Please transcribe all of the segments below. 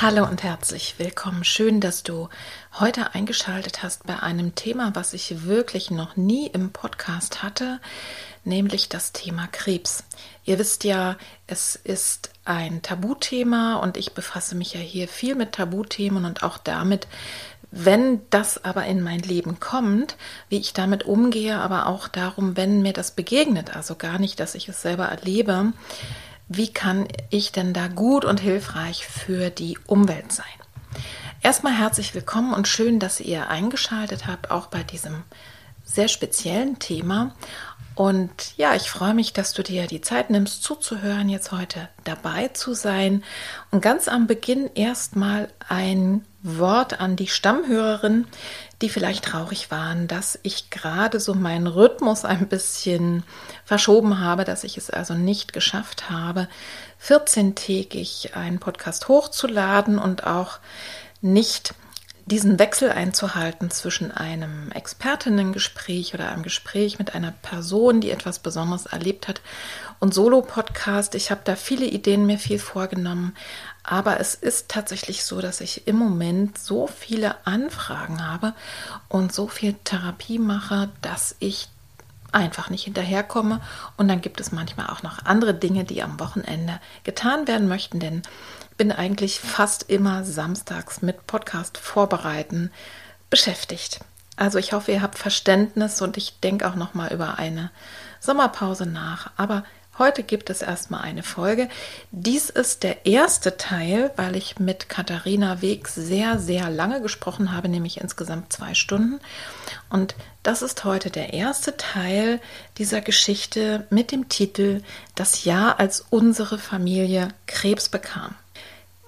Hallo und herzlich willkommen. Schön, dass du heute eingeschaltet hast bei einem Thema, was ich wirklich noch nie im Podcast hatte, nämlich das Thema Krebs. Ihr wisst ja, es ist ein Tabuthema und ich befasse mich ja hier viel mit Tabuthemen und auch damit, wenn das aber in mein Leben kommt, wie ich damit umgehe, aber auch darum, wenn mir das begegnet, also gar nicht, dass ich es selber erlebe, wie kann ich denn da gut und hilfreich für die Umwelt sein? Erstmal herzlich willkommen und schön, dass ihr eingeschaltet habt, auch bei diesem sehr speziellen Thema. Und ja, ich freue mich, dass du dir die Zeit nimmst, zuzuhören, jetzt heute dabei zu sein. Und ganz am Beginn erstmal ein Wort an die Stammhörerin, die vielleicht traurig waren, dass ich gerade so meinen Rhythmus ein bisschen verschoben habe, dass ich es also nicht geschafft habe, 14-tägig einen Podcast hochzuladen und auch nicht diesen Wechsel einzuhalten zwischen einem Expertinnengespräch oder einem Gespräch mit einer Person, die etwas Besonderes erlebt hat und Solo-Podcast. Ich habe da viele Ideen mir viel vorgenommen, aber es ist tatsächlich so, dass ich im Moment so viele Anfragen habe und so viel Therapie mache, dass ich einfach nicht hinterherkomme. Und dann gibt es manchmal auch noch andere Dinge, die am Wochenende getan werden möchten, denn ich bin eigentlich fast immer samstags mit Podcast vorbereiten beschäftigt. Also ich hoffe, ihr habt Verständnis und ich denke auch noch mal über eine Sommerpause nach. Aber Heute gibt es erstmal eine Folge. Dies ist der erste Teil, weil ich mit Katharina Weg sehr, sehr lange gesprochen habe, nämlich insgesamt zwei Stunden. Und das ist heute der erste Teil dieser Geschichte mit dem Titel Das Jahr, als unsere Familie Krebs bekam.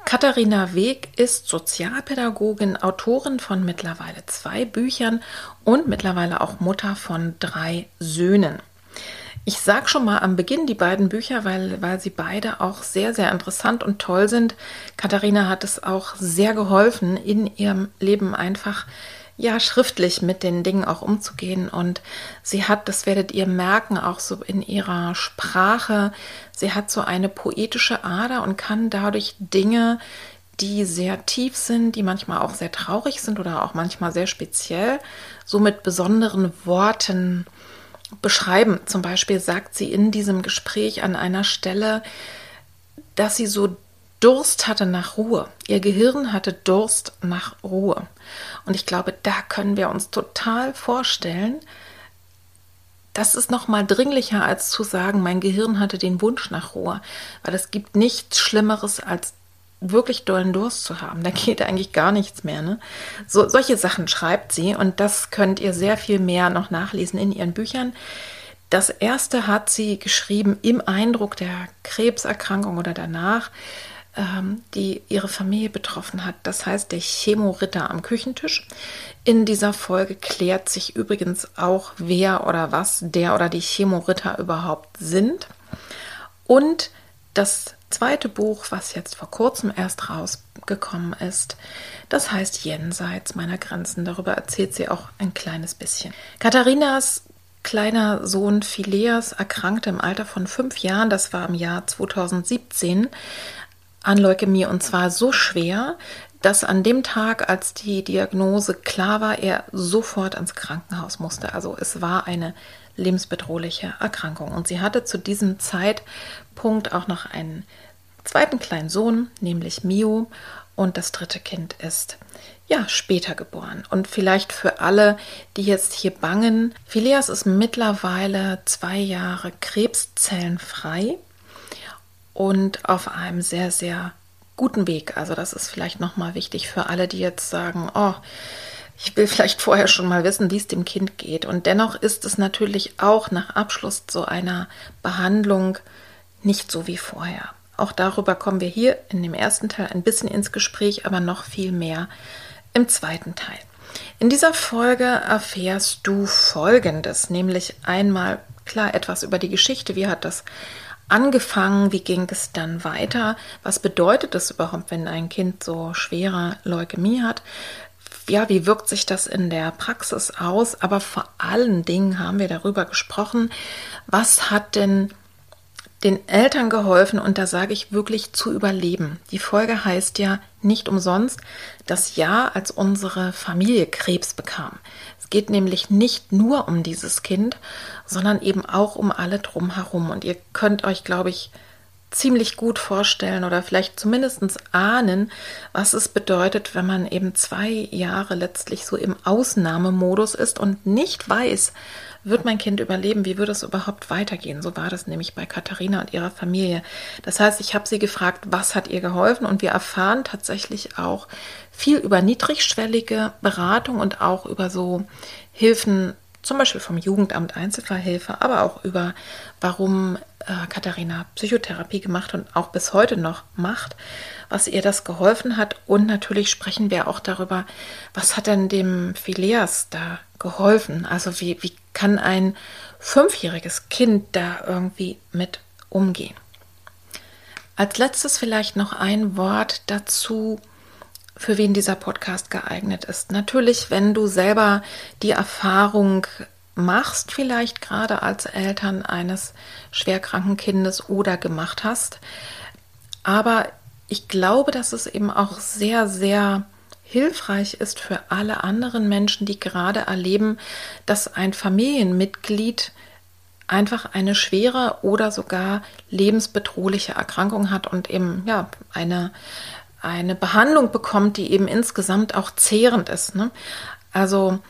Katharina Weg ist Sozialpädagogin, Autorin von mittlerweile zwei Büchern und mittlerweile auch Mutter von drei Söhnen. Ich sage schon mal am Beginn die beiden Bücher, weil, weil sie beide auch sehr, sehr interessant und toll sind. Katharina hat es auch sehr geholfen, in ihrem Leben einfach ja schriftlich mit den Dingen auch umzugehen. Und sie hat, das werdet ihr merken, auch so in ihrer Sprache, sie hat so eine poetische Ader und kann dadurch Dinge, die sehr tief sind, die manchmal auch sehr traurig sind oder auch manchmal sehr speziell, so mit besonderen Worten beschreiben. Zum Beispiel sagt sie in diesem Gespräch an einer Stelle, dass sie so Durst hatte nach Ruhe. Ihr Gehirn hatte Durst nach Ruhe. Und ich glaube, da können wir uns total vorstellen, das ist noch mal dringlicher als zu sagen, mein Gehirn hatte den Wunsch nach Ruhe, weil es gibt nichts Schlimmeres als wirklich dollen Durst zu haben. Da geht eigentlich gar nichts mehr. Ne? So, solche Sachen schreibt sie und das könnt ihr sehr viel mehr noch nachlesen in ihren Büchern. Das erste hat sie geschrieben im Eindruck der Krebserkrankung oder danach, ähm, die ihre Familie betroffen hat. Das heißt, der Chemoritter am Küchentisch. In dieser Folge klärt sich übrigens auch, wer oder was der oder die Chemoritter überhaupt sind. Und das zweite Buch, was jetzt vor kurzem erst rausgekommen ist, das heißt Jenseits meiner Grenzen. Darüber erzählt sie auch ein kleines bisschen. Katharinas kleiner Sohn Phileas erkrankte im Alter von fünf Jahren, das war im Jahr 2017, an Leukämie und zwar so schwer, dass an dem Tag, als die Diagnose klar war, er sofort ins Krankenhaus musste. Also es war eine lebensbedrohliche Erkrankung. Und sie hatte zu diesem Zeitpunkt auch noch einen zweiten kleinen Sohn, nämlich Mio. Und das dritte Kind ist ja später geboren. Und vielleicht für alle, die jetzt hier bangen, Phileas ist mittlerweile zwei Jahre krebszellenfrei und auf einem sehr, sehr guten Weg. Also das ist vielleicht nochmal wichtig für alle, die jetzt sagen, oh, ich will vielleicht vorher schon mal wissen, wie es dem Kind geht. Und dennoch ist es natürlich auch nach Abschluss so einer Behandlung nicht so wie vorher. Auch darüber kommen wir hier in dem ersten Teil ein bisschen ins Gespräch, aber noch viel mehr im zweiten Teil. In dieser Folge erfährst du Folgendes, nämlich einmal klar etwas über die Geschichte, wie hat das angefangen, wie ging es dann weiter, was bedeutet es überhaupt, wenn ein Kind so schwere Leukämie hat, ja, wie wirkt sich das in der Praxis aus? Aber vor allen Dingen haben wir darüber gesprochen, was hat denn den Eltern geholfen und da sage ich wirklich zu überleben. Die Folge heißt ja nicht umsonst das Jahr, als unsere Familie Krebs bekam. Es geht nämlich nicht nur um dieses Kind, sondern eben auch um alle drumherum. Und ihr könnt euch, glaube ich, ziemlich gut vorstellen oder vielleicht zumindest ahnen, was es bedeutet, wenn man eben zwei Jahre letztlich so im Ausnahmemodus ist und nicht weiß, wird mein Kind überleben, wie würde es überhaupt weitergehen. So war das nämlich bei Katharina und ihrer Familie. Das heißt, ich habe sie gefragt, was hat ihr geholfen und wir erfahren tatsächlich auch viel über niedrigschwellige Beratung und auch über so Hilfen zum Beispiel vom Jugendamt Einzelfallhilfe, aber auch über, warum äh, Katharina Psychotherapie gemacht und auch bis heute noch macht, was ihr das geholfen hat. Und natürlich sprechen wir auch darüber, was hat denn dem Phileas da geholfen? Also wie, wie kann ein fünfjähriges Kind da irgendwie mit umgehen? Als letztes vielleicht noch ein Wort dazu, für wen dieser Podcast geeignet ist. Natürlich, wenn du selber die Erfahrung machst, vielleicht gerade als Eltern eines schwerkranken Kindes oder gemacht hast. Aber ich glaube, dass es eben auch sehr, sehr hilfreich ist für alle anderen Menschen, die gerade erleben, dass ein Familienmitglied einfach eine schwere oder sogar lebensbedrohliche Erkrankung hat und eben ja eine eine Behandlung bekommt, die eben insgesamt auch zehrend ist. Ne? Also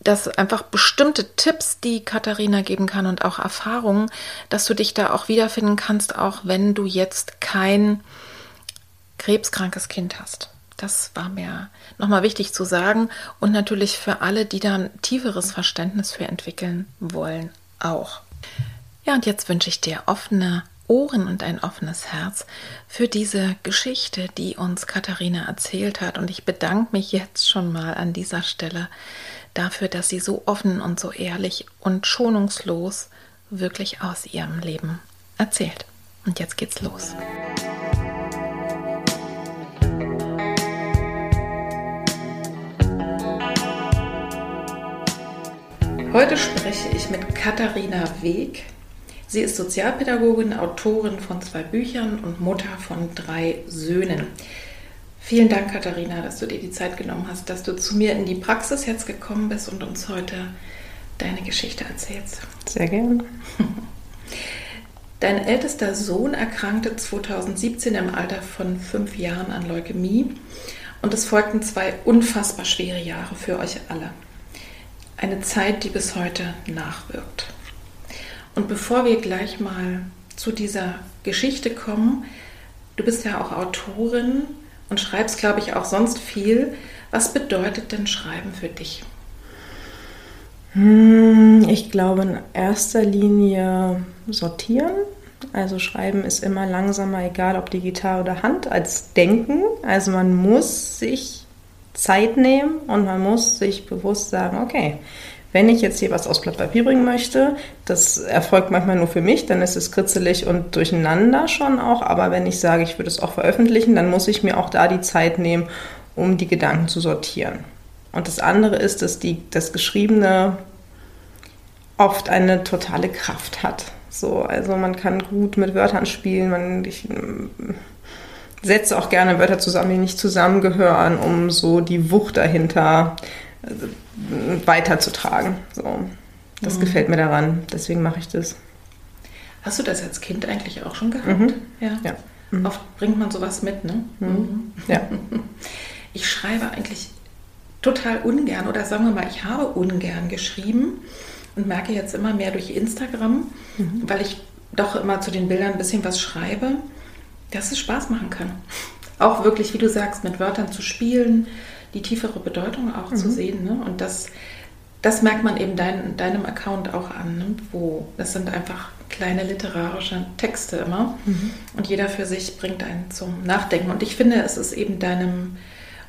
dass einfach bestimmte Tipps, die Katharina geben kann und auch Erfahrungen, dass du dich da auch wiederfinden kannst, auch wenn du jetzt kein krebskrankes Kind hast. Das war mir nochmal wichtig zu sagen und natürlich für alle, die da ein tieferes Verständnis für entwickeln wollen, auch. Ja, und jetzt wünsche ich dir offene Ohren und ein offenes Herz für diese Geschichte, die uns Katharina erzählt hat. Und ich bedanke mich jetzt schon mal an dieser Stelle dafür, dass sie so offen und so ehrlich und schonungslos wirklich aus ihrem Leben erzählt. Und jetzt geht's los. Heute spreche ich mit Katharina Weg, Sie ist Sozialpädagogin, Autorin von zwei Büchern und Mutter von drei Söhnen. Vielen Dank, Katharina, dass du dir die Zeit genommen hast, dass du zu mir in die Praxis jetzt gekommen bist und uns heute deine Geschichte erzählst. Sehr gerne. Dein ältester Sohn erkrankte 2017 im Alter von fünf Jahren an Leukämie und es folgten zwei unfassbar schwere Jahre für euch alle. Eine Zeit, die bis heute nachwirkt. Und bevor wir gleich mal zu dieser Geschichte kommen, du bist ja auch Autorin und schreibst, glaube ich, auch sonst viel. Was bedeutet denn Schreiben für dich? Hm, ich glaube in erster Linie sortieren. Also Schreiben ist immer langsamer, egal ob digital oder Hand, als Denken. Also man muss sich Zeit nehmen und man muss sich bewusst sagen, okay, wenn ich jetzt hier was aus Blatt Papier bringen möchte, das erfolgt manchmal nur für mich, dann ist es kritzelig und durcheinander schon auch. Aber wenn ich sage, ich würde es auch veröffentlichen, dann muss ich mir auch da die Zeit nehmen, um die Gedanken zu sortieren. Und das andere ist, dass die, das Geschriebene oft eine totale Kraft hat. So, also man kann gut mit Wörtern spielen. Man, ich, setze auch gerne Wörter zusammen, die nicht zusammengehören, um so die Wucht dahinter äh, weiterzutragen. So. Das mhm. gefällt mir daran, deswegen mache ich das. Hast du das als Kind eigentlich auch schon gehabt? Mhm. Ja. ja. Mhm. Oft bringt man sowas mit, ne? Mhm. mhm. Ja. Ich schreibe eigentlich total ungern oder sagen wir mal, ich habe ungern geschrieben und merke jetzt immer mehr durch Instagram, mhm. weil ich doch immer zu den Bildern ein bisschen was schreibe, dass es Spaß machen kann. Auch wirklich, wie du sagst, mit Wörtern zu spielen, die tiefere Bedeutung auch mhm. zu sehen. Ne? Und das, das merkt man eben dein, deinem Account auch an, ne? wo das sind einfach kleine literarische Texte immer mhm. und jeder für sich bringt einen zum Nachdenken. Und ich finde, es ist eben deinem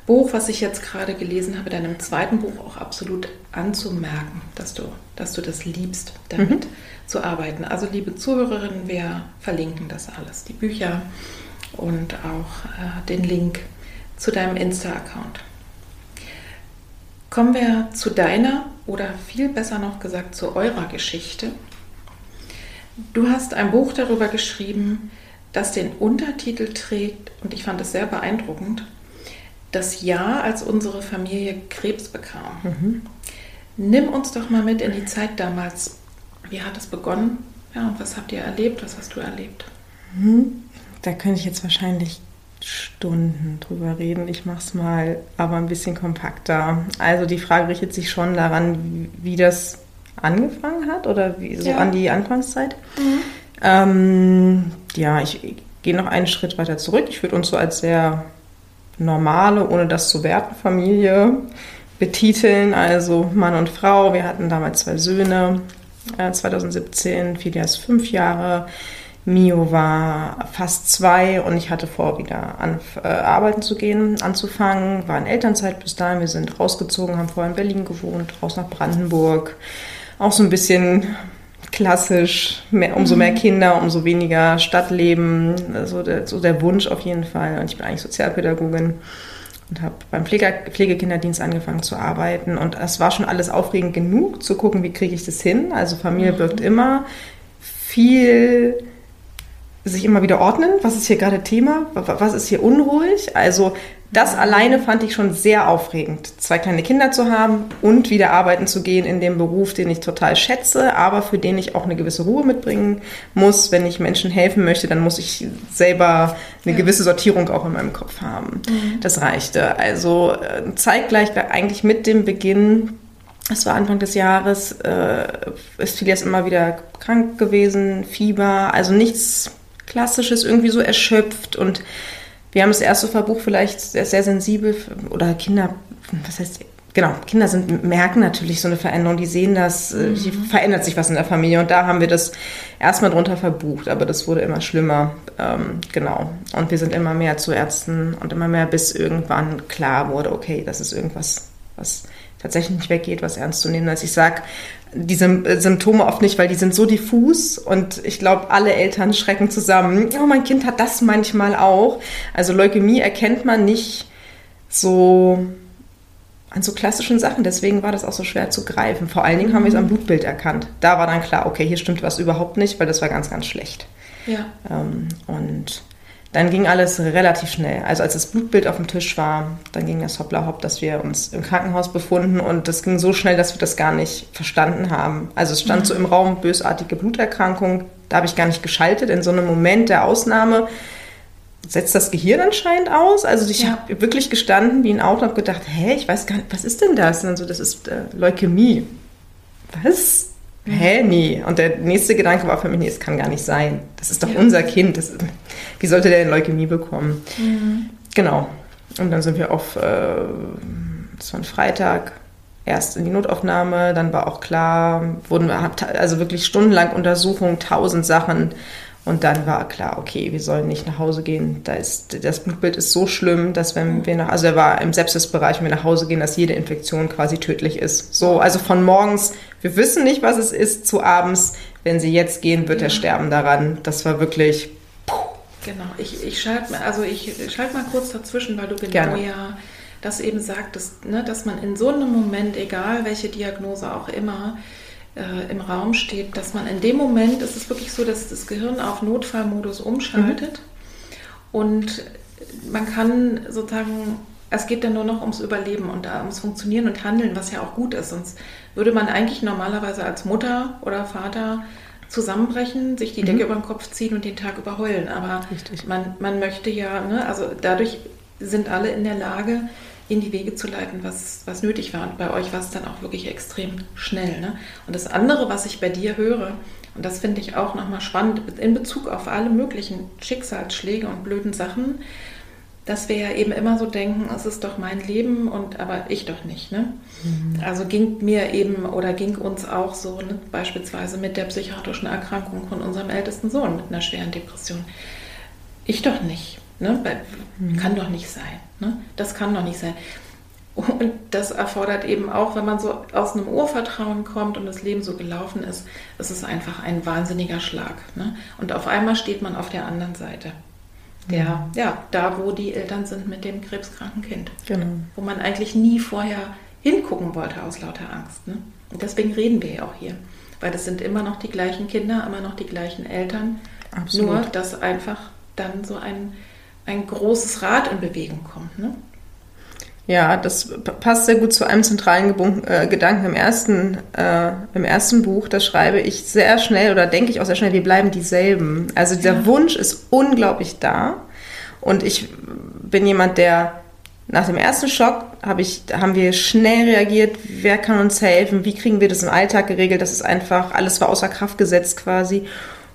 Buch, was ich jetzt gerade gelesen habe, deinem zweiten Buch auch absolut anzumerken, dass du, dass du das liebst, damit mhm. zu arbeiten. Also liebe Zuhörerinnen, wir verlinken das alles, die Bücher und auch äh, den Link zu deinem Insta-Account. Kommen wir zu deiner oder viel besser noch gesagt zu eurer Geschichte. Du hast ein Buch darüber geschrieben, das den Untertitel trägt, und ich fand es sehr beeindruckend, das Jahr, als unsere Familie Krebs bekam. Mhm. Nimm uns doch mal mit in die Zeit damals. Wie hat es begonnen? Ja, und was habt ihr erlebt? Was hast du erlebt? Mhm. Da könnte ich jetzt wahrscheinlich Stunden drüber reden. Ich mache es mal aber ein bisschen kompakter. Also die Frage richtet sich schon daran, wie das angefangen hat oder wie, so ja. an die Anfangszeit. Mhm. Ähm, ja, ich gehe noch einen Schritt weiter zurück. Ich würde uns so als sehr normale, ohne das zu werten, Familie betiteln. Also Mann und Frau. Wir hatten damals zwei Söhne. Äh, 2017, Fidia ist fünf Jahre. Mio war fast zwei und ich hatte vor, wieder an, äh, arbeiten zu gehen, anzufangen. War in Elternzeit bis dahin. Wir sind rausgezogen, haben vorher in Berlin gewohnt, raus nach Brandenburg. Auch so ein bisschen klassisch, mehr, umso mehr mhm. Kinder, umso weniger Stadtleben, also der, so der Wunsch auf jeden Fall. Und ich bin eigentlich Sozialpädagogin und habe beim Pflege, Pflegekinderdienst angefangen zu arbeiten. Und es war schon alles aufregend genug, zu gucken, wie kriege ich das hin. Also Familie birgt mhm. immer viel sich immer wieder ordnen, was ist hier gerade Thema, was ist hier unruhig. Also das alleine fand ich schon sehr aufregend, zwei kleine Kinder zu haben und wieder arbeiten zu gehen in dem Beruf, den ich total schätze, aber für den ich auch eine gewisse Ruhe mitbringen muss. Wenn ich Menschen helfen möchte, dann muss ich selber eine gewisse Sortierung auch in meinem Kopf haben. Mhm. Das reichte. Also äh, zeitgleich eigentlich mit dem Beginn es war Anfang des Jahres, äh, ist Phileas immer wieder krank gewesen, Fieber, also nichts Klassisches, irgendwie so erschöpft und wir haben das erste Verbuch vielleicht sehr, sehr sensibel oder Kinder, was heißt, genau, Kinder sind, merken natürlich so eine Veränderung, die sehen das, äh, mhm. verändert sich was in der Familie und da haben wir das erstmal drunter verbucht, aber das wurde immer schlimmer, ähm, genau. Und wir sind immer mehr zu Ärzten und immer mehr, bis irgendwann klar wurde, okay, das ist irgendwas, was tatsächlich nicht weggeht, was ernst zu nehmen. Als ich sage, diese äh, Symptome oft nicht, weil die sind so diffus und ich glaube, alle Eltern schrecken zusammen. Oh, mein Kind hat das manchmal auch. Also Leukämie erkennt man nicht so an so klassischen Sachen. Deswegen war das auch so schwer zu greifen. Vor allen Dingen haben wir es am Blutbild erkannt. Da war dann klar, okay, hier stimmt was überhaupt nicht, weil das war ganz, ganz schlecht. Ja. Ähm, und dann ging alles relativ schnell. Also als das Blutbild auf dem Tisch war, dann ging das hoppla hopp, dass wir uns im Krankenhaus befunden und das ging so schnell, dass wir das gar nicht verstanden haben. Also es stand mhm. so im Raum bösartige Bluterkrankung, da habe ich gar nicht geschaltet. In so einem Moment der Ausnahme setzt das Gehirn anscheinend aus. Also ich ja. habe wirklich gestanden wie ein Auto und habe gedacht, hä, ich weiß gar nicht, was ist denn das? Und dann so, das ist äh, Leukämie. Was? Hä, nee. Und der nächste Gedanke war für mich, nee, es kann gar nicht sein. Das ist doch ja. unser Kind. Das, wie sollte der denn Leukämie bekommen? Mhm. Genau. Und dann sind wir auf, äh, das war ein Freitag, erst in die Notaufnahme, dann war auch klar, wurden wir, also wirklich stundenlang Untersuchungen, tausend Sachen. Und dann war klar, okay, wir sollen nicht nach Hause gehen. Da ist, das Blutbild ist so schlimm, dass wenn wir nach, also er war im Sepsisbereich, wenn wir nach Hause gehen, dass jede Infektion quasi tödlich ist. So, also von morgens, wir wissen nicht, was es ist, zu abends, wenn sie jetzt gehen, wird ja. er sterben daran. Das war wirklich. Puh. Genau, ich, ich schalte also ich schalt mal kurz dazwischen, weil du genau Gerne. ja das eben sagtest, ne, dass man in so einem Moment, egal welche Diagnose auch immer, äh, im Raum steht, dass man in dem Moment, ist es wirklich so, dass das Gehirn auf Notfallmodus umschaltet mhm. und man kann sozusagen, es geht dann nur noch ums Überleben und ums Funktionieren und Handeln, was ja auch gut ist. Sonst würde man eigentlich normalerweise als Mutter oder Vater zusammenbrechen, sich die Decke mhm. über den Kopf ziehen und den Tag überheulen. Aber man, man möchte ja, ne, also dadurch sind alle in der Lage, in die Wege zu leiten, was, was nötig war. Und bei euch war es dann auch wirklich extrem schnell. Ne? Und das andere, was ich bei dir höre, und das finde ich auch nochmal spannend in Bezug auf alle möglichen Schicksalsschläge und blöden Sachen, dass wir ja eben immer so denken, es ist doch mein Leben und aber ich doch nicht. Ne? Mhm. Also ging mir eben oder ging uns auch so, ne, beispielsweise mit der psychiatrischen Erkrankung von unserem ältesten Sohn mit einer schweren Depression. Ich doch nicht. Ne? Kann doch nicht sein. Ne? Das kann doch nicht sein. Und das erfordert eben auch, wenn man so aus einem Urvertrauen kommt und das Leben so gelaufen ist, es ist einfach ein wahnsinniger Schlag. Ne? Und auf einmal steht man auf der anderen Seite. Der, mhm. ja, da wo die Eltern sind mit dem krebskranken Kind. Genau. Wo man eigentlich nie vorher hingucken wollte aus lauter Angst. Ne? Und deswegen reden wir ja auch hier. Weil das sind immer noch die gleichen Kinder, immer noch die gleichen Eltern. Absolut. Nur, dass einfach dann so ein ein großes Rad in Bewegung kommt. Ne? Ja, das passt sehr gut zu einem zentralen äh, Gedanken im ersten, äh, im ersten Buch. Da schreibe ich sehr schnell oder denke ich auch sehr schnell, wir bleiben dieselben. Also der ja. Wunsch ist unglaublich da. Und ich bin jemand, der nach dem ersten Schock hab ich, haben wir schnell reagiert, wer kann uns helfen, wie kriegen wir das im Alltag geregelt. Das ist einfach, alles war außer Kraft gesetzt quasi.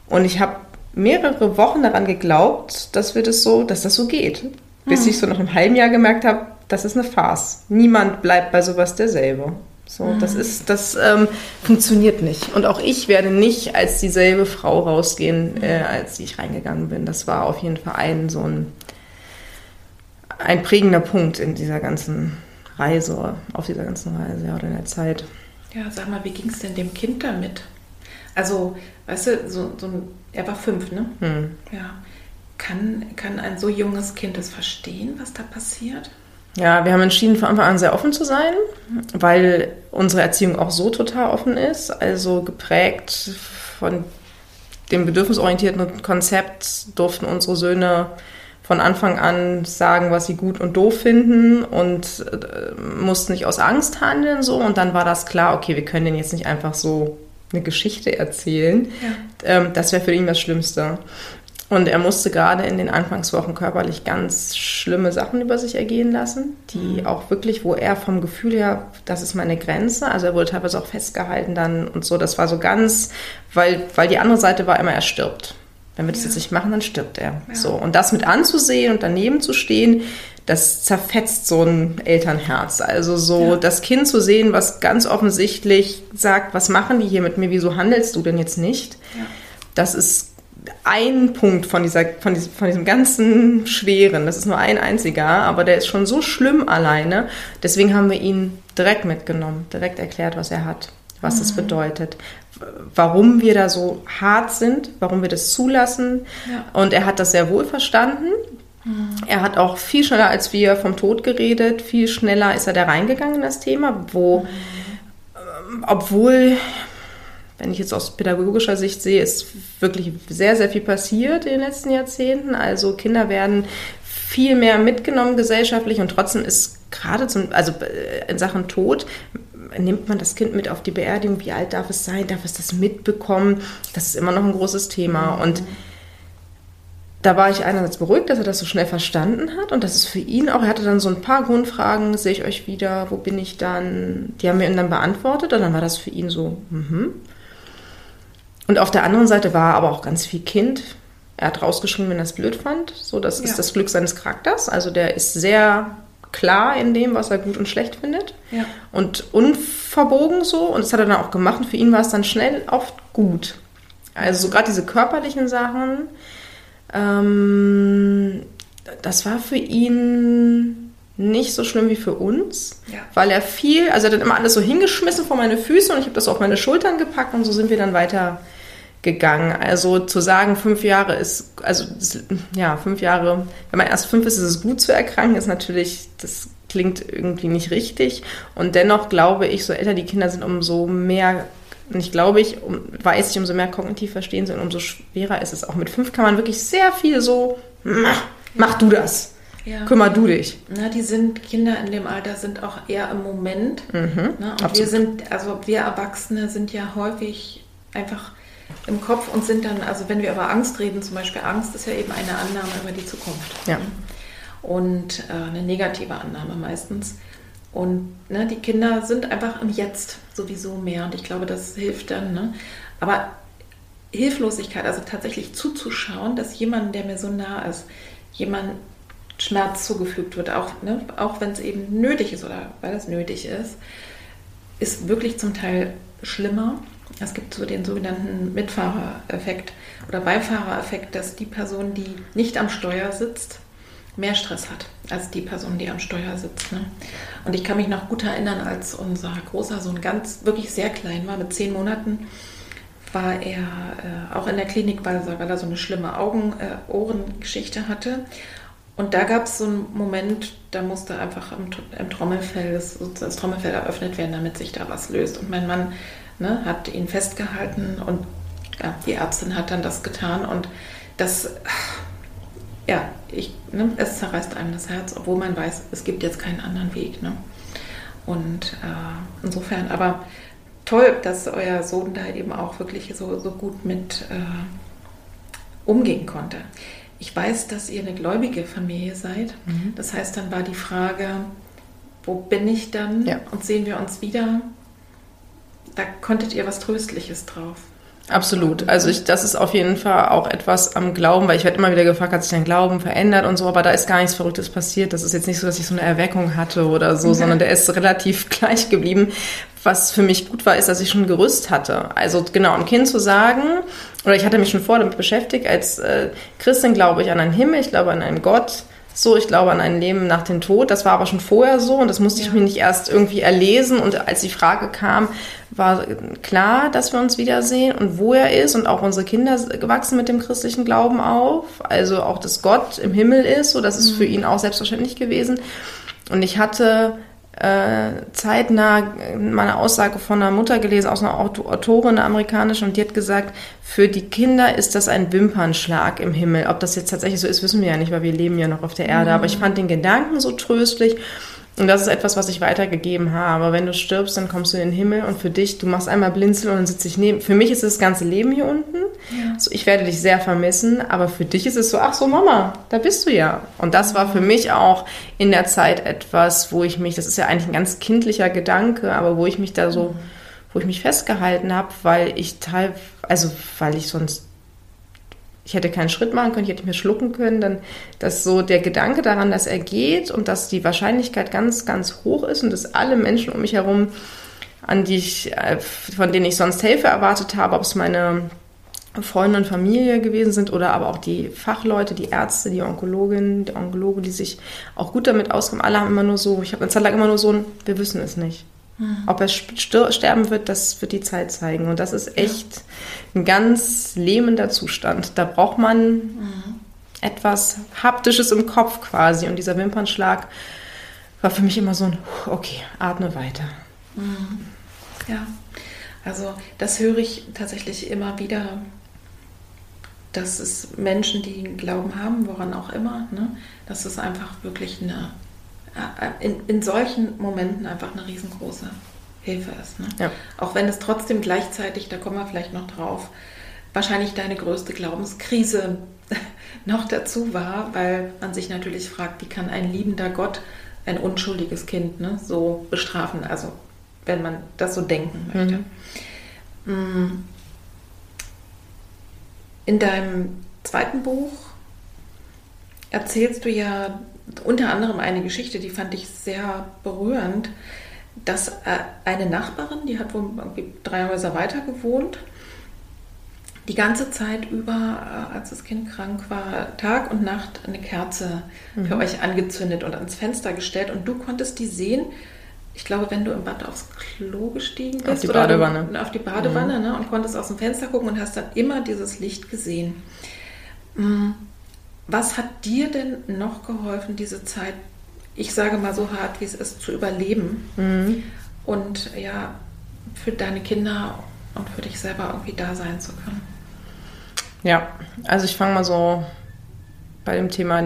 Und ich habe mehrere Wochen daran geglaubt, dass wir das so, dass das so geht. Bis hm. ich so nach einem halben Jahr gemerkt habe, das ist eine Farce. Niemand bleibt bei sowas derselbe. So, hm. das ist, das ähm, funktioniert nicht. Und auch ich werde nicht als dieselbe Frau rausgehen, äh, als ich reingegangen bin. Das war auf jeden Fall ein so ein, ein prägender Punkt in dieser ganzen Reise, auf dieser ganzen Reise ja, oder in der Zeit. Ja, sag mal, wie ging es denn dem Kind damit? Also, weißt du, so, so ein er war fünf, ne? Hm. Ja. Kann, kann ein so junges Kind das verstehen, was da passiert? Ja, wir haben entschieden, von Anfang an sehr offen zu sein, weil unsere Erziehung auch so total offen ist, also geprägt von dem bedürfnisorientierten Konzept durften unsere Söhne von Anfang an sagen, was sie gut und doof finden und äh, mussten nicht aus Angst handeln so und dann war das klar, okay, wir können den jetzt nicht einfach so eine Geschichte erzählen. Ja. Ähm, das wäre für ihn das Schlimmste. Und er musste gerade in den Anfangswochen körperlich ganz schlimme Sachen über sich ergehen lassen, die mhm. auch wirklich, wo er vom Gefühl her, das ist meine Grenze, also er wurde teilweise auch festgehalten dann und so, das war so ganz, weil, weil die andere Seite war immer, er stirbt. Wenn wir das ja. jetzt nicht machen, dann stirbt er. Ja. So. Und das mit anzusehen und daneben zu stehen, das zerfetzt so ein Elternherz. Also so ja. das Kind zu sehen, was ganz offensichtlich sagt, was machen die hier mit mir, wieso handelst du denn jetzt nicht? Ja. Das ist ein Punkt von, dieser, von, diesem, von diesem ganzen Schweren. Das ist nur ein einziger, aber der ist schon so schlimm alleine. Deswegen haben wir ihn direkt mitgenommen, direkt erklärt, was er hat, was mhm. bedeutet, warum wir da so hart sind, warum wir das zulassen. Ja. Und er hat das sehr wohl verstanden. Mhm. Er hat auch viel schneller als wir vom Tod geredet, viel schneller ist er da reingegangen in das Thema, wo, mhm. obwohl, wenn ich jetzt aus pädagogischer Sicht sehe, ist wirklich sehr, sehr viel passiert in den letzten Jahrzehnten. Also Kinder werden viel mehr mitgenommen gesellschaftlich und trotzdem ist gerade zum, also äh, in Sachen Tod nimmt man das Kind mit auf die Beerdigung? Wie alt darf es sein? Darf es das mitbekommen? Das ist immer noch ein großes Thema. Mhm. Und da war ich einerseits beruhigt, dass er das so schnell verstanden hat und das ist für ihn auch, er hatte dann so ein paar Grundfragen, sehe ich euch wieder, wo bin ich dann? Die haben wir ihm dann beantwortet und dann war das für ihn so, mhm. Und auf der anderen Seite war er aber auch ganz viel Kind. Er hat rausgeschrieben, wenn er es blöd fand. So, das ja. ist das Glück seines Charakters. Also der ist sehr klar in dem, was er gut und schlecht findet. Ja. Und unverbogen so. Und das hat er dann auch gemacht. Und für ihn war es dann schnell oft gut. Also so gerade diese körperlichen Sachen, ähm, das war für ihn nicht so schlimm wie für uns, ja. weil er viel, also er hat dann immer alles so hingeschmissen vor meine Füße und ich habe das auf meine Schultern gepackt und so sind wir dann weiter gegangen. Also zu sagen, fünf Jahre ist, also ja, fünf Jahre, wenn man erst fünf ist, ist es gut zu erkranken, ist natürlich, das klingt irgendwie nicht richtig. Und dennoch glaube ich, so älter die Kinder sind, umso mehr, nicht glaube ich, um, weiß ich, umso mehr kognitiv verstehen sie und umso schwerer ist es auch. Mit fünf kann man wirklich sehr viel so, mach, mach du das. Ja. Kümmer du dich. Na, die sind, Kinder in dem Alter sind auch eher im Moment. Mhm, ne? Und absolut. wir sind, also wir Erwachsene sind ja häufig einfach im Kopf und sind dann, also wenn wir über Angst reden, zum Beispiel Angst ist ja eben eine Annahme über die Zukunft. Ja. Und äh, eine negative Annahme meistens. Und ne, die Kinder sind einfach im Jetzt sowieso mehr. Und ich glaube, das hilft dann. Ne? Aber Hilflosigkeit, also tatsächlich zuzuschauen, dass jemand, der mir so nah ist, jemand Schmerz zugefügt wird, auch, ne, auch wenn es eben nötig ist oder weil es nötig ist, ist wirklich zum Teil schlimmer. Es gibt so den sogenannten Mitfahrereffekt oder Beifahrereffekt, dass die Person, die nicht am Steuer sitzt, mehr Stress hat als die Person, die am Steuer sitzt. Ne? Und ich kann mich noch gut erinnern, als unser großer Sohn ganz wirklich sehr klein war, mit zehn Monaten, war er äh, auch in der Klinik, weil, weil er so eine schlimme Augen-Ohren-Geschichte äh, hatte. Und da gab es so einen Moment, da musste einfach im, im Trommelfell, das, das, Trommelfell eröffnet werden, damit sich da was löst. Und mein Mann ne, hat ihn festgehalten und ja, die Ärztin hat dann das getan. Und das, ja, ich, ne, es zerreißt einem das Herz, obwohl man weiß, es gibt jetzt keinen anderen Weg. Ne? Und äh, insofern, aber toll, dass euer Sohn da eben auch wirklich so, so gut mit äh, umgehen konnte. Ich weiß, dass ihr eine gläubige Familie seid. Mhm. Das heißt, dann war die Frage, wo bin ich dann ja. und sehen wir uns wieder? Da konntet ihr was Tröstliches drauf. Absolut. Also ich, das ist auf jeden Fall auch etwas am Glauben, weil ich werde immer wieder gefragt, hat sich dein Glauben verändert und so, aber da ist gar nichts Verrücktes passiert. Das ist jetzt nicht so, dass ich so eine Erweckung hatte oder so, okay. sondern der ist relativ gleich geblieben. Was für mich gut war, ist, dass ich schon Gerüst hatte. Also genau, um Kind zu sagen, oder ich hatte mich schon vor damit beschäftigt, als äh, Christin glaube ich an einen Himmel, ich glaube an einen Gott, so, ich glaube an ein Leben nach dem Tod. Das war aber schon vorher so und das musste ich mir nicht erst irgendwie erlesen. Und als die Frage kam, war klar, dass wir uns wiedersehen und wo er ist. Und auch unsere Kinder gewachsen mit dem christlichen Glauben auf. Also auch, dass Gott im Himmel ist. So, das ist mhm. für ihn auch selbstverständlich gewesen. Und ich hatte äh, zeitnah meine Aussage von einer Mutter gelesen, aus einer Autorin, einer amerikanischen, und die hat gesagt, für die Kinder ist das ein Wimpernschlag im Himmel. Ob das jetzt tatsächlich so ist, wissen wir ja nicht, weil wir leben ja noch auf der Erde. Mhm. Aber ich fand den Gedanken so tröstlich. Und das ist etwas, was ich weitergegeben habe. Wenn du stirbst, dann kommst du in den Himmel und für dich, du machst einmal Blinzeln und dann sitze ich neben. Für mich ist das ganze Leben hier unten. Ja. So, ich werde dich sehr vermissen, aber für dich ist es so, ach so, Mama, da bist du ja. Und das war für mich auch in der Zeit etwas, wo ich mich, das ist ja eigentlich ein ganz kindlicher Gedanke, aber wo ich mich da so, wo ich mich festgehalten habe, weil ich teil, also weil ich sonst ich hätte keinen Schritt machen können, ich hätte mir schlucken können, dann, dass so der Gedanke daran, dass er geht und dass die Wahrscheinlichkeit ganz, ganz hoch ist und dass alle Menschen um mich herum, an die ich, äh, von denen ich sonst Hilfe erwartet habe, ob es meine Freunde und Familie gewesen sind oder aber auch die Fachleute, die Ärzte, die Onkologin, die Onkologe, die sich auch gut damit auskommen. Alle haben immer nur so, ich habe eine Zeit lang immer nur so ein, wir wissen es nicht. Mhm. Ob er sterben wird, das wird die Zeit zeigen. Und das ist echt ja. ein ganz lähmender Zustand. Da braucht man mhm. etwas Haptisches im Kopf quasi. Und dieser Wimpernschlag war für mich immer so ein, okay, atme weiter. Mhm. Ja, also das höre ich tatsächlich immer wieder, dass es Menschen, die einen Glauben haben, woran auch immer, ne, dass es einfach wirklich eine in, in solchen Momenten einfach eine riesengroße Hilfe ist. Ne? Ja. Auch wenn es trotzdem gleichzeitig, da kommen wir vielleicht noch drauf, wahrscheinlich deine größte Glaubenskrise noch dazu war, weil man sich natürlich fragt, wie kann ein liebender Gott ein unschuldiges Kind ne, so bestrafen, also wenn man das so denken möchte. Mhm. Mm. In deinem zweiten Buch erzählst du ja unter anderem eine Geschichte, die fand ich sehr berührend, dass äh, eine Nachbarin, die hat wohl drei Häuser weiter gewohnt, die ganze Zeit über, äh, als das Kind krank war, Tag und Nacht eine Kerze mhm. für euch angezündet und ans Fenster gestellt und du konntest die sehen. Ich glaube, wenn du im Bad aufs Klo gestiegen bist auf die Badewanne, auf die Badewanne mhm. ne, und konntest aus dem Fenster gucken und hast dann immer dieses Licht gesehen. Mhm. Was hat dir denn noch geholfen, diese Zeit, ich sage mal so hart, wie es ist, zu überleben mhm. und ja, für deine Kinder und für dich selber irgendwie da sein zu können? Ja, also ich fange mal so bei dem Thema,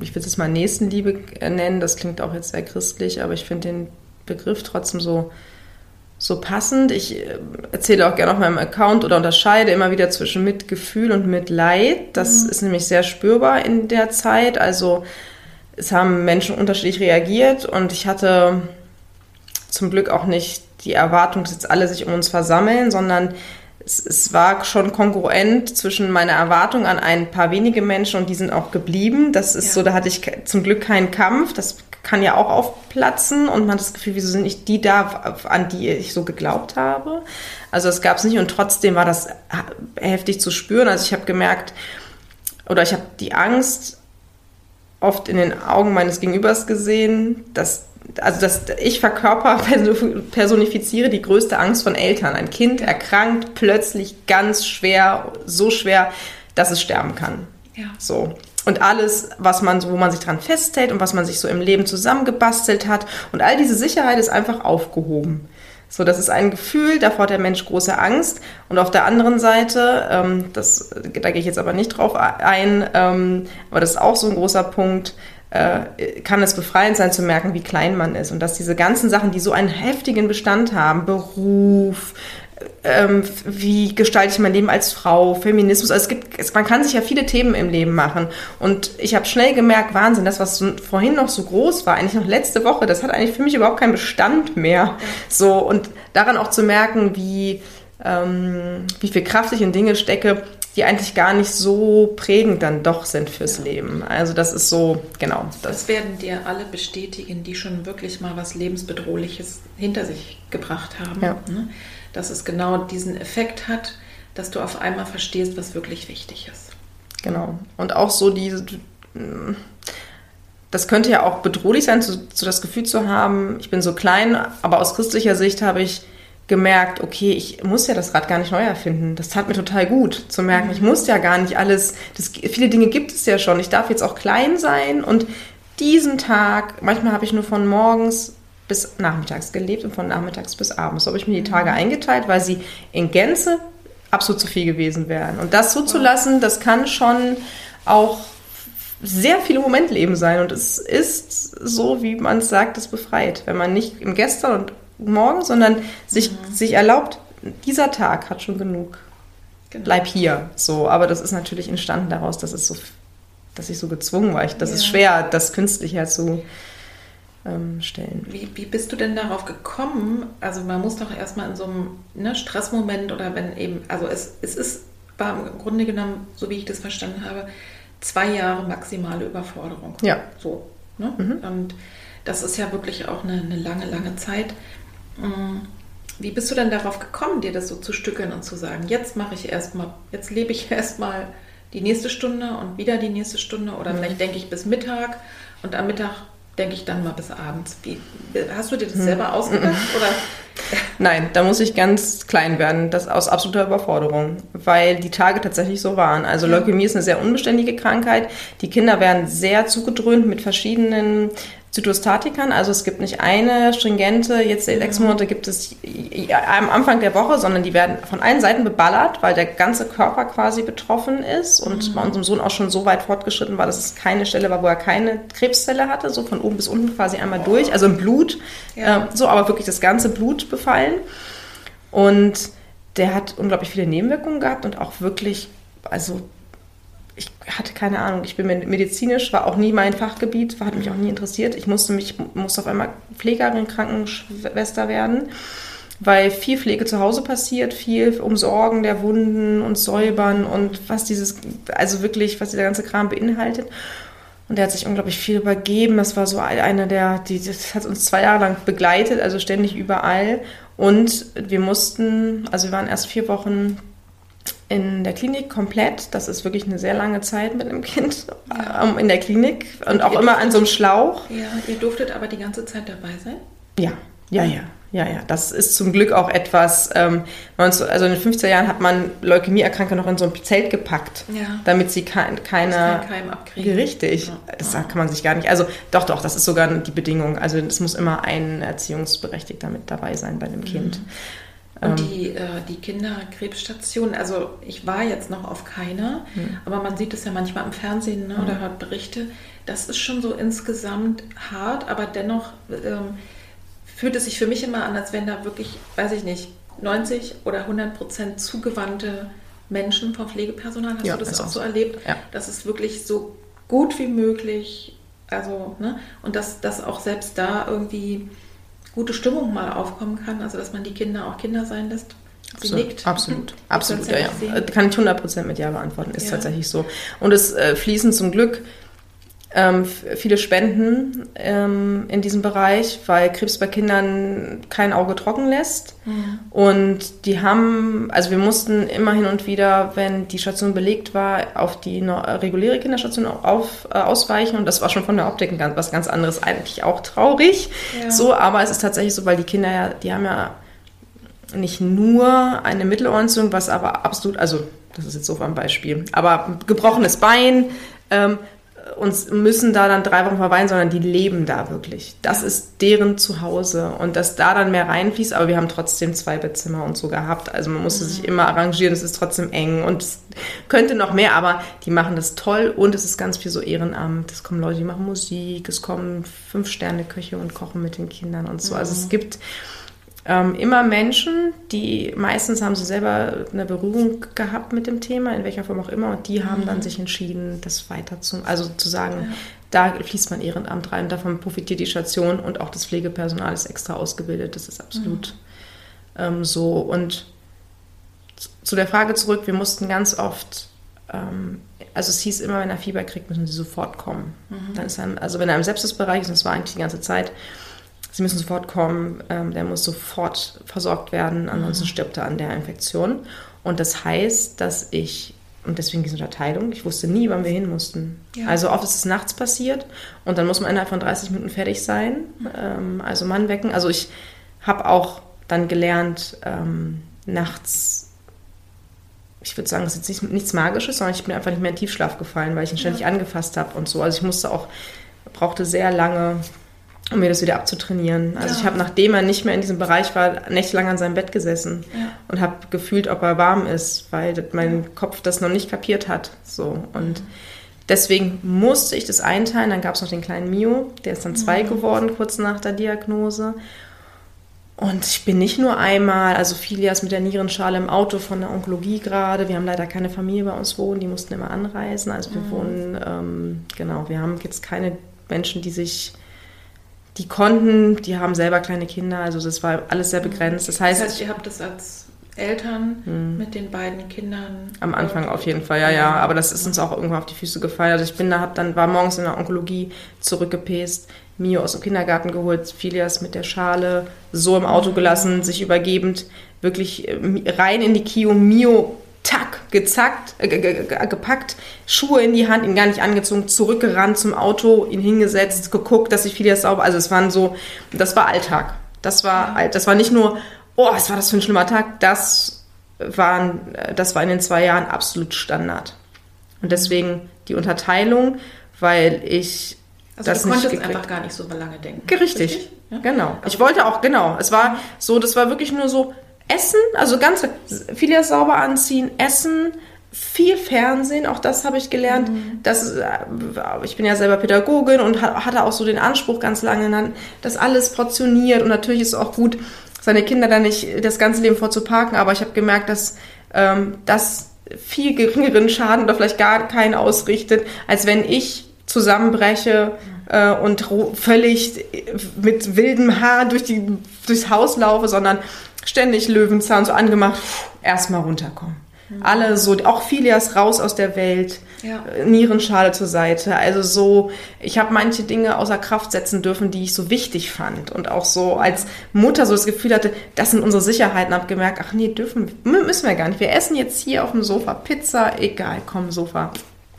ich will es mal Nächstenliebe nennen, das klingt auch jetzt sehr christlich, aber ich finde den Begriff trotzdem so, so passend. Ich äh, erzähle auch gerne auf meinem Account oder unterscheide immer wieder zwischen Mitgefühl und Mitleid. Das mhm. ist nämlich sehr spürbar in der Zeit. Also es haben Menschen unterschiedlich reagiert und ich hatte zum Glück auch nicht die Erwartung, dass jetzt alle sich um uns versammeln, sondern es, es, war schon kongruent zwischen meiner Erwartung an ein paar wenige Menschen und die sind auch geblieben. Das ist ja. so, da hatte ich zum Glück keinen Kampf. Das kann ja auch aufplatzen und man hat das Gefühl, wieso sind nicht die da, an die ich so geglaubt habe. Also es gab es nicht und trotzdem war das heftig zu spüren. Also ich habe gemerkt, oder ich habe die Angst oft in den Augen meines Gegenübers gesehen, dass also dass ich verkörper, personifiziere die größte Angst von Eltern. Ein Kind erkrankt plötzlich ganz schwer, so schwer, dass es sterben kann. Ja. So. Und alles, was man wo man sich dran festhält und was man sich so im Leben zusammengebastelt hat. Und all diese Sicherheit ist einfach aufgehoben. So, das ist ein Gefühl, davor hat der Mensch große Angst. Und auf der anderen Seite, ähm, das, da gehe ich jetzt aber nicht drauf ein, ähm, aber das ist auch so ein großer Punkt, äh, kann es befreiend sein zu merken, wie klein man ist und dass diese ganzen Sachen, die so einen heftigen Bestand haben, Beruf, ähm, wie gestalte ich mein Leben als Frau, Feminismus, also es gibt, es, man kann sich ja viele Themen im Leben machen und ich habe schnell gemerkt, Wahnsinn, das, was so, vorhin noch so groß war, eigentlich noch letzte Woche, das hat eigentlich für mich überhaupt keinen Bestand mehr, so und daran auch zu merken, wie ähm, wie viel Kraft ich in Dinge stecke, die eigentlich gar nicht so prägend dann doch sind fürs ja. Leben. Also das ist so, genau. Das. das werden dir alle bestätigen, die schon wirklich mal was Lebensbedrohliches hinter sich gebracht haben. Ja. Ne? Dass es genau diesen Effekt hat, dass du auf einmal verstehst, was wirklich wichtig ist. Genau. Und auch so diese, das könnte ja auch bedrohlich sein, so, so das Gefühl zu haben, ich bin so klein, aber aus christlicher Sicht habe ich gemerkt, okay, ich muss ja das Rad gar nicht neu erfinden. Das tat mir total gut zu merken, ich muss ja gar nicht alles, das, viele Dinge gibt es ja schon. Ich darf jetzt auch klein sein und diesen Tag, manchmal habe ich nur von morgens bis nachmittags gelebt und von nachmittags bis abends. So habe ich mir die Tage eingeteilt, weil sie in Gänze absolut zu viel gewesen wären. Und das zuzulassen, das kann schon auch sehr viele Momentleben sein. Und es ist so, wie man es sagt, es befreit. Wenn man nicht im Gestern und morgen, sondern sich, mhm. sich erlaubt, dieser Tag hat schon genug. Genau. Bleib hier. So, aber das ist natürlich entstanden daraus, dass es so, dass ich so gezwungen war. Ich, das ja. ist schwer, das künstlich herzustellen. Wie, wie bist du denn darauf gekommen? Also man muss doch erstmal in so einem ne, Stressmoment oder wenn eben, also es, es ist, war im Grunde genommen, so wie ich das verstanden habe, zwei Jahre maximale Überforderung. Ja. So. Ne? Mhm. Und das ist ja wirklich auch eine, eine lange, lange Zeit. Mm. Wie bist du denn darauf gekommen, dir das so zu stückeln und zu sagen, jetzt mache ich erstmal, jetzt lebe ich erstmal die nächste Stunde und wieder die nächste Stunde oder mhm. vielleicht denke ich bis Mittag und am Mittag denke ich dann mal bis abends. Wie, hast du dir das mhm. selber ausgedacht oder? Nein, da muss ich ganz klein werden, das aus absoluter Überforderung, weil die Tage tatsächlich so waren. Also Leukämie ist eine sehr unbeständige Krankheit. Die Kinder werden sehr zugedröhnt mit verschiedenen Zytostatikern. Also es gibt nicht eine stringente, jetzt sechs Monate gibt es am Anfang der Woche, sondern die werden von allen Seiten beballert, weil der ganze Körper quasi betroffen ist und mhm. bei unserem Sohn auch schon so weit fortgeschritten war, dass es keine Stelle war, wo er keine Krebszelle hatte, so von oben bis unten quasi einmal durch, also im Blut, ja. äh, so, aber wirklich das ganze Blut befallen. Und der hat unglaublich viele Nebenwirkungen gehabt und auch wirklich, also ich hatte keine Ahnung, ich bin medizinisch, war auch nie mein Fachgebiet, hat mich auch nie interessiert. Ich musste mich, musste auf einmal Pflegerin, Krankenschwester werden, weil viel Pflege zu Hause passiert, viel Umsorgen der Wunden und Säubern und was dieses, also wirklich, was dieser ganze Kram beinhaltet. Und er hat sich unglaublich viel übergeben. Das war so einer der, die, das hat uns zwei Jahre lang begleitet, also ständig überall. Und wir mussten, also wir waren erst vier Wochen in der Klinik komplett. Das ist wirklich eine sehr lange Zeit mit einem Kind ja. ähm, in der Klinik und, und auch immer an so einem Schlauch. Ja, ihr durftet aber die ganze Zeit dabei sein? Ja, ja, ja. Ja, ja, das ist zum Glück auch etwas, ähm, also in den 50er Jahren hat man Leukämieerkranke noch in so ein Zelt gepackt, ja. damit sie kein, keine... Keim abkriegen. Richtig, ja. das kann man sich gar nicht, also doch, doch, das ist sogar die Bedingung, also es muss immer ein Erziehungsberechtigter mit dabei sein bei dem Kind. Mhm. Und ähm, die, äh, die Kinderkrebsstation, also ich war jetzt noch auf keiner, mhm. aber man sieht es ja manchmal im Fernsehen ne, oder mhm. hört Berichte. Das ist schon so insgesamt hart, aber dennoch ähm, fühlt es sich für mich immer an, als wenn da wirklich, weiß ich nicht, 90 oder 100 Prozent zugewandte Menschen vom Pflegepersonal. Hast ja, du das auch so erlebt? Ja. Dass es wirklich so gut wie möglich, also, ne, und dass, dass auch selbst da irgendwie gute Stimmung mal aufkommen kann, also dass man die Kinder auch Kinder sein lässt. Sie absolut, nickt. Absolut, absolut, ja, ja. Kann ich 100% mit Ja beantworten, ist ja. tatsächlich so. Und es äh, fließen zum Glück ähm, viele Spenden ähm, in diesem Bereich, weil Krebs bei Kindern kein Auge trocken lässt. Mhm. Und die haben, also wir mussten immer hin und wieder, wenn die Station belegt war, auf die reguläre Kinderstation auf, äh, ausweichen. Und das war schon von der Optik ganz, was ganz anderes, eigentlich auch traurig. Ja. So, aber es ist tatsächlich so, weil die Kinder ja, die haben ja nicht nur eine Mittelohrentzündung, was aber absolut, also das ist jetzt so ein Beispiel, aber gebrochenes Bein, ähm, und müssen da dann drei Wochen verweilen, sondern die leben da wirklich. Das ist deren Zuhause und dass da dann mehr reinfließt, aber wir haben trotzdem zwei Bettzimmer und so gehabt. Also man musste mhm. sich immer arrangieren, es ist trotzdem eng und es könnte noch mehr, aber die machen das toll und es ist ganz viel so Ehrenamt. Es kommen Leute, die machen Musik, es kommen Fünf-Sterne-Köche und kochen mit den Kindern und so. Mhm. Also es mhm. gibt ähm, immer Menschen, die meistens haben sie selber eine Berührung gehabt mit dem Thema, in welcher Form auch immer, und die haben dann mhm. sich entschieden, das weiter zu, also zu sagen, ja. da fließt man Ehrenamt rein, davon profitiert die Station und auch das Pflegepersonal ist extra ausgebildet, das ist absolut mhm. ähm, so. Und zu der Frage zurück, wir mussten ganz oft ähm, also es hieß immer, wenn er Fieber kriegt, müssen sie sofort kommen. Mhm. Dann ist er, also wenn er im Sepsisbereich ist, und das war eigentlich die ganze Zeit, Sie müssen sofort kommen, ähm, der muss sofort versorgt werden, ansonsten mhm. stirbt er an der Infektion. Und das heißt, dass ich, und deswegen diese Unterteilung, ich wusste nie, wann wir hin mussten. Ja. Also oft ist es nachts passiert und dann muss man innerhalb von 30 Minuten fertig sein, mhm. ähm, also Mann wecken. Also ich habe auch dann gelernt, ähm, nachts ich würde sagen, es ist jetzt nicht, nichts Magisches, sondern ich bin einfach nicht mehr in Tiefschlaf gefallen, weil ich ihn ständig ja. angefasst habe und so. Also ich musste auch, brauchte sehr lange, um mir das wieder abzutrainieren. Also ja. ich habe, nachdem er nicht mehr in diesem Bereich war, nächtelang an seinem Bett gesessen ja. und habe gefühlt, ob er warm ist, weil mein Kopf das noch nicht kapiert hat. So und deswegen musste ich das einteilen. Dann gab es noch den kleinen Mio, der ist dann zwei mhm. geworden kurz nach der Diagnose. Und ich bin nicht nur einmal, also Filias mit der Nierenschale im Auto von der Onkologie gerade. Wir haben leider keine Familie bei uns wohnen, die mussten immer anreisen. Also wir mhm. wohnen, ähm, genau, wir haben jetzt keine Menschen, die sich die konnten, die haben selber kleine Kinder, also das war alles sehr begrenzt. Das heißt, das heißt ihr habt das als Eltern hm. mit den beiden Kindern. Am Anfang auf jeden Fall, ja, ja. Aber das ist uns auch irgendwann auf die Füße gefallen. Also ich bin da, hab dann war morgens in der Onkologie zurückgepest, Mio aus dem Kindergarten geholt, Filias mit der Schale so im Auto gelassen, sich übergebend, wirklich äh, rein in die Kio, Mio tack, gezackt, äh, gepackt, Schuhe in die Hand, ihn gar nicht angezogen, zurückgerannt zum Auto, ihn hingesetzt, geguckt, dass ich vieles sauber, also es waren so, das war Alltag. Das war, das war nicht nur, oh, was war das für ein schlimmer Tag, das waren, das war in den zwei Jahren absolut Standard. Und deswegen die Unterteilung, weil ich also das du konntest nicht einfach gar nicht so lange denken. Richtig, Richtig? Ja? genau. Also ich wollte auch, genau, es war so, das war wirklich nur so, Essen, also ganz viel sauber anziehen, Essen, viel Fernsehen, auch das habe ich gelernt. Mhm. Das, äh, ich bin ja selber Pädagogin und hatte auch so den Anspruch ganz lange, das alles portioniert und natürlich ist es auch gut, seine Kinder dann nicht das ganze Leben vorzuparken, aber ich habe gemerkt, dass ähm, das viel geringeren Schaden oder vielleicht gar keinen ausrichtet, als wenn ich zusammenbreche äh, und völlig mit wildem Haar durch die, durchs Haus laufe, sondern ständig Löwenzahn so angemacht, erstmal runterkommen. Mhm. Alle so, auch Filias raus aus der Welt, ja. Äh, Nierenschale zur Seite. Also so, ich habe manche Dinge außer Kraft setzen dürfen, die ich so wichtig fand. Und auch so als Mutter so das Gefühl hatte, das sind unsere Sicherheiten. Habe gemerkt, ach nee, dürfen, müssen wir gar nicht. Wir essen jetzt hier auf dem Sofa Pizza, egal, komm, Sofa.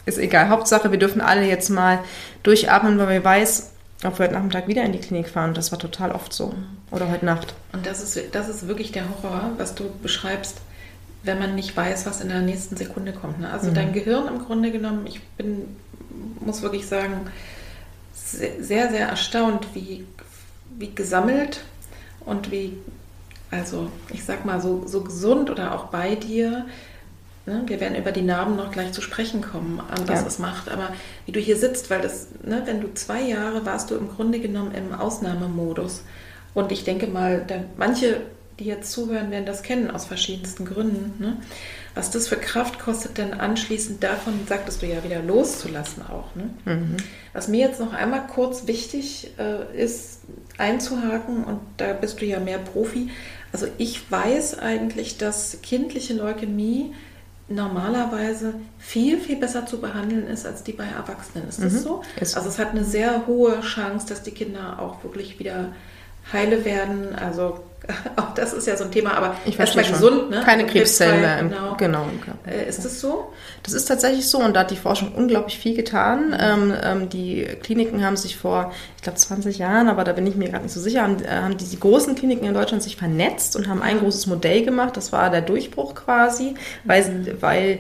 Ist egal. Hauptsache, wir dürfen alle jetzt mal durchatmen, weil wir weiß, ob wir heute Nachmittag wieder in die Klinik fahren. Das war total oft so. Oder heute Nacht. Und das ist, das ist wirklich der Horror, was du beschreibst, wenn man nicht weiß, was in der nächsten Sekunde kommt. Ne? Also mhm. dein Gehirn im Grunde genommen, ich bin, muss wirklich sagen, sehr, sehr erstaunt, wie, wie gesammelt und wie also ich sag mal, so, so gesund oder auch bei dir. Ne? Wir werden über die Narben noch gleich zu sprechen kommen, an was ja. es macht. Aber wie du hier sitzt, weil das, ne, wenn du zwei Jahre warst du im Grunde genommen im Ausnahmemodus. Und ich denke mal, da, manche, die jetzt zuhören, werden das kennen aus verschiedensten Gründen. Ne? Was das für Kraft kostet, dann anschließend davon, sagtest du ja, wieder loszulassen auch. Ne? Mhm. Was mir jetzt noch einmal kurz wichtig äh, ist, einzuhaken, und da bist du ja mehr Profi, also ich weiß eigentlich, dass kindliche Leukämie normalerweise viel, viel besser zu behandeln ist als die bei Erwachsenen. Ist das mhm. so? Ist also es hat eine sehr hohe Chance, dass die Kinder auch wirklich wieder heile werden. Also auch das ist ja so ein Thema, aber erstmal gesund, ne? Keine Krebszellen mehr. Im, genau. genau äh, ist das so? Das ist tatsächlich so und da hat die Forschung unglaublich viel getan. Mhm. Ähm, ähm, die Kliniken haben sich vor, ich glaube, 20 Jahren, aber da bin ich mir gerade nicht so sicher, haben, äh, haben die, die, großen Kliniken in Deutschland sich vernetzt und haben ein großes Modell gemacht. Das war der Durchbruch quasi, weil, mhm. weil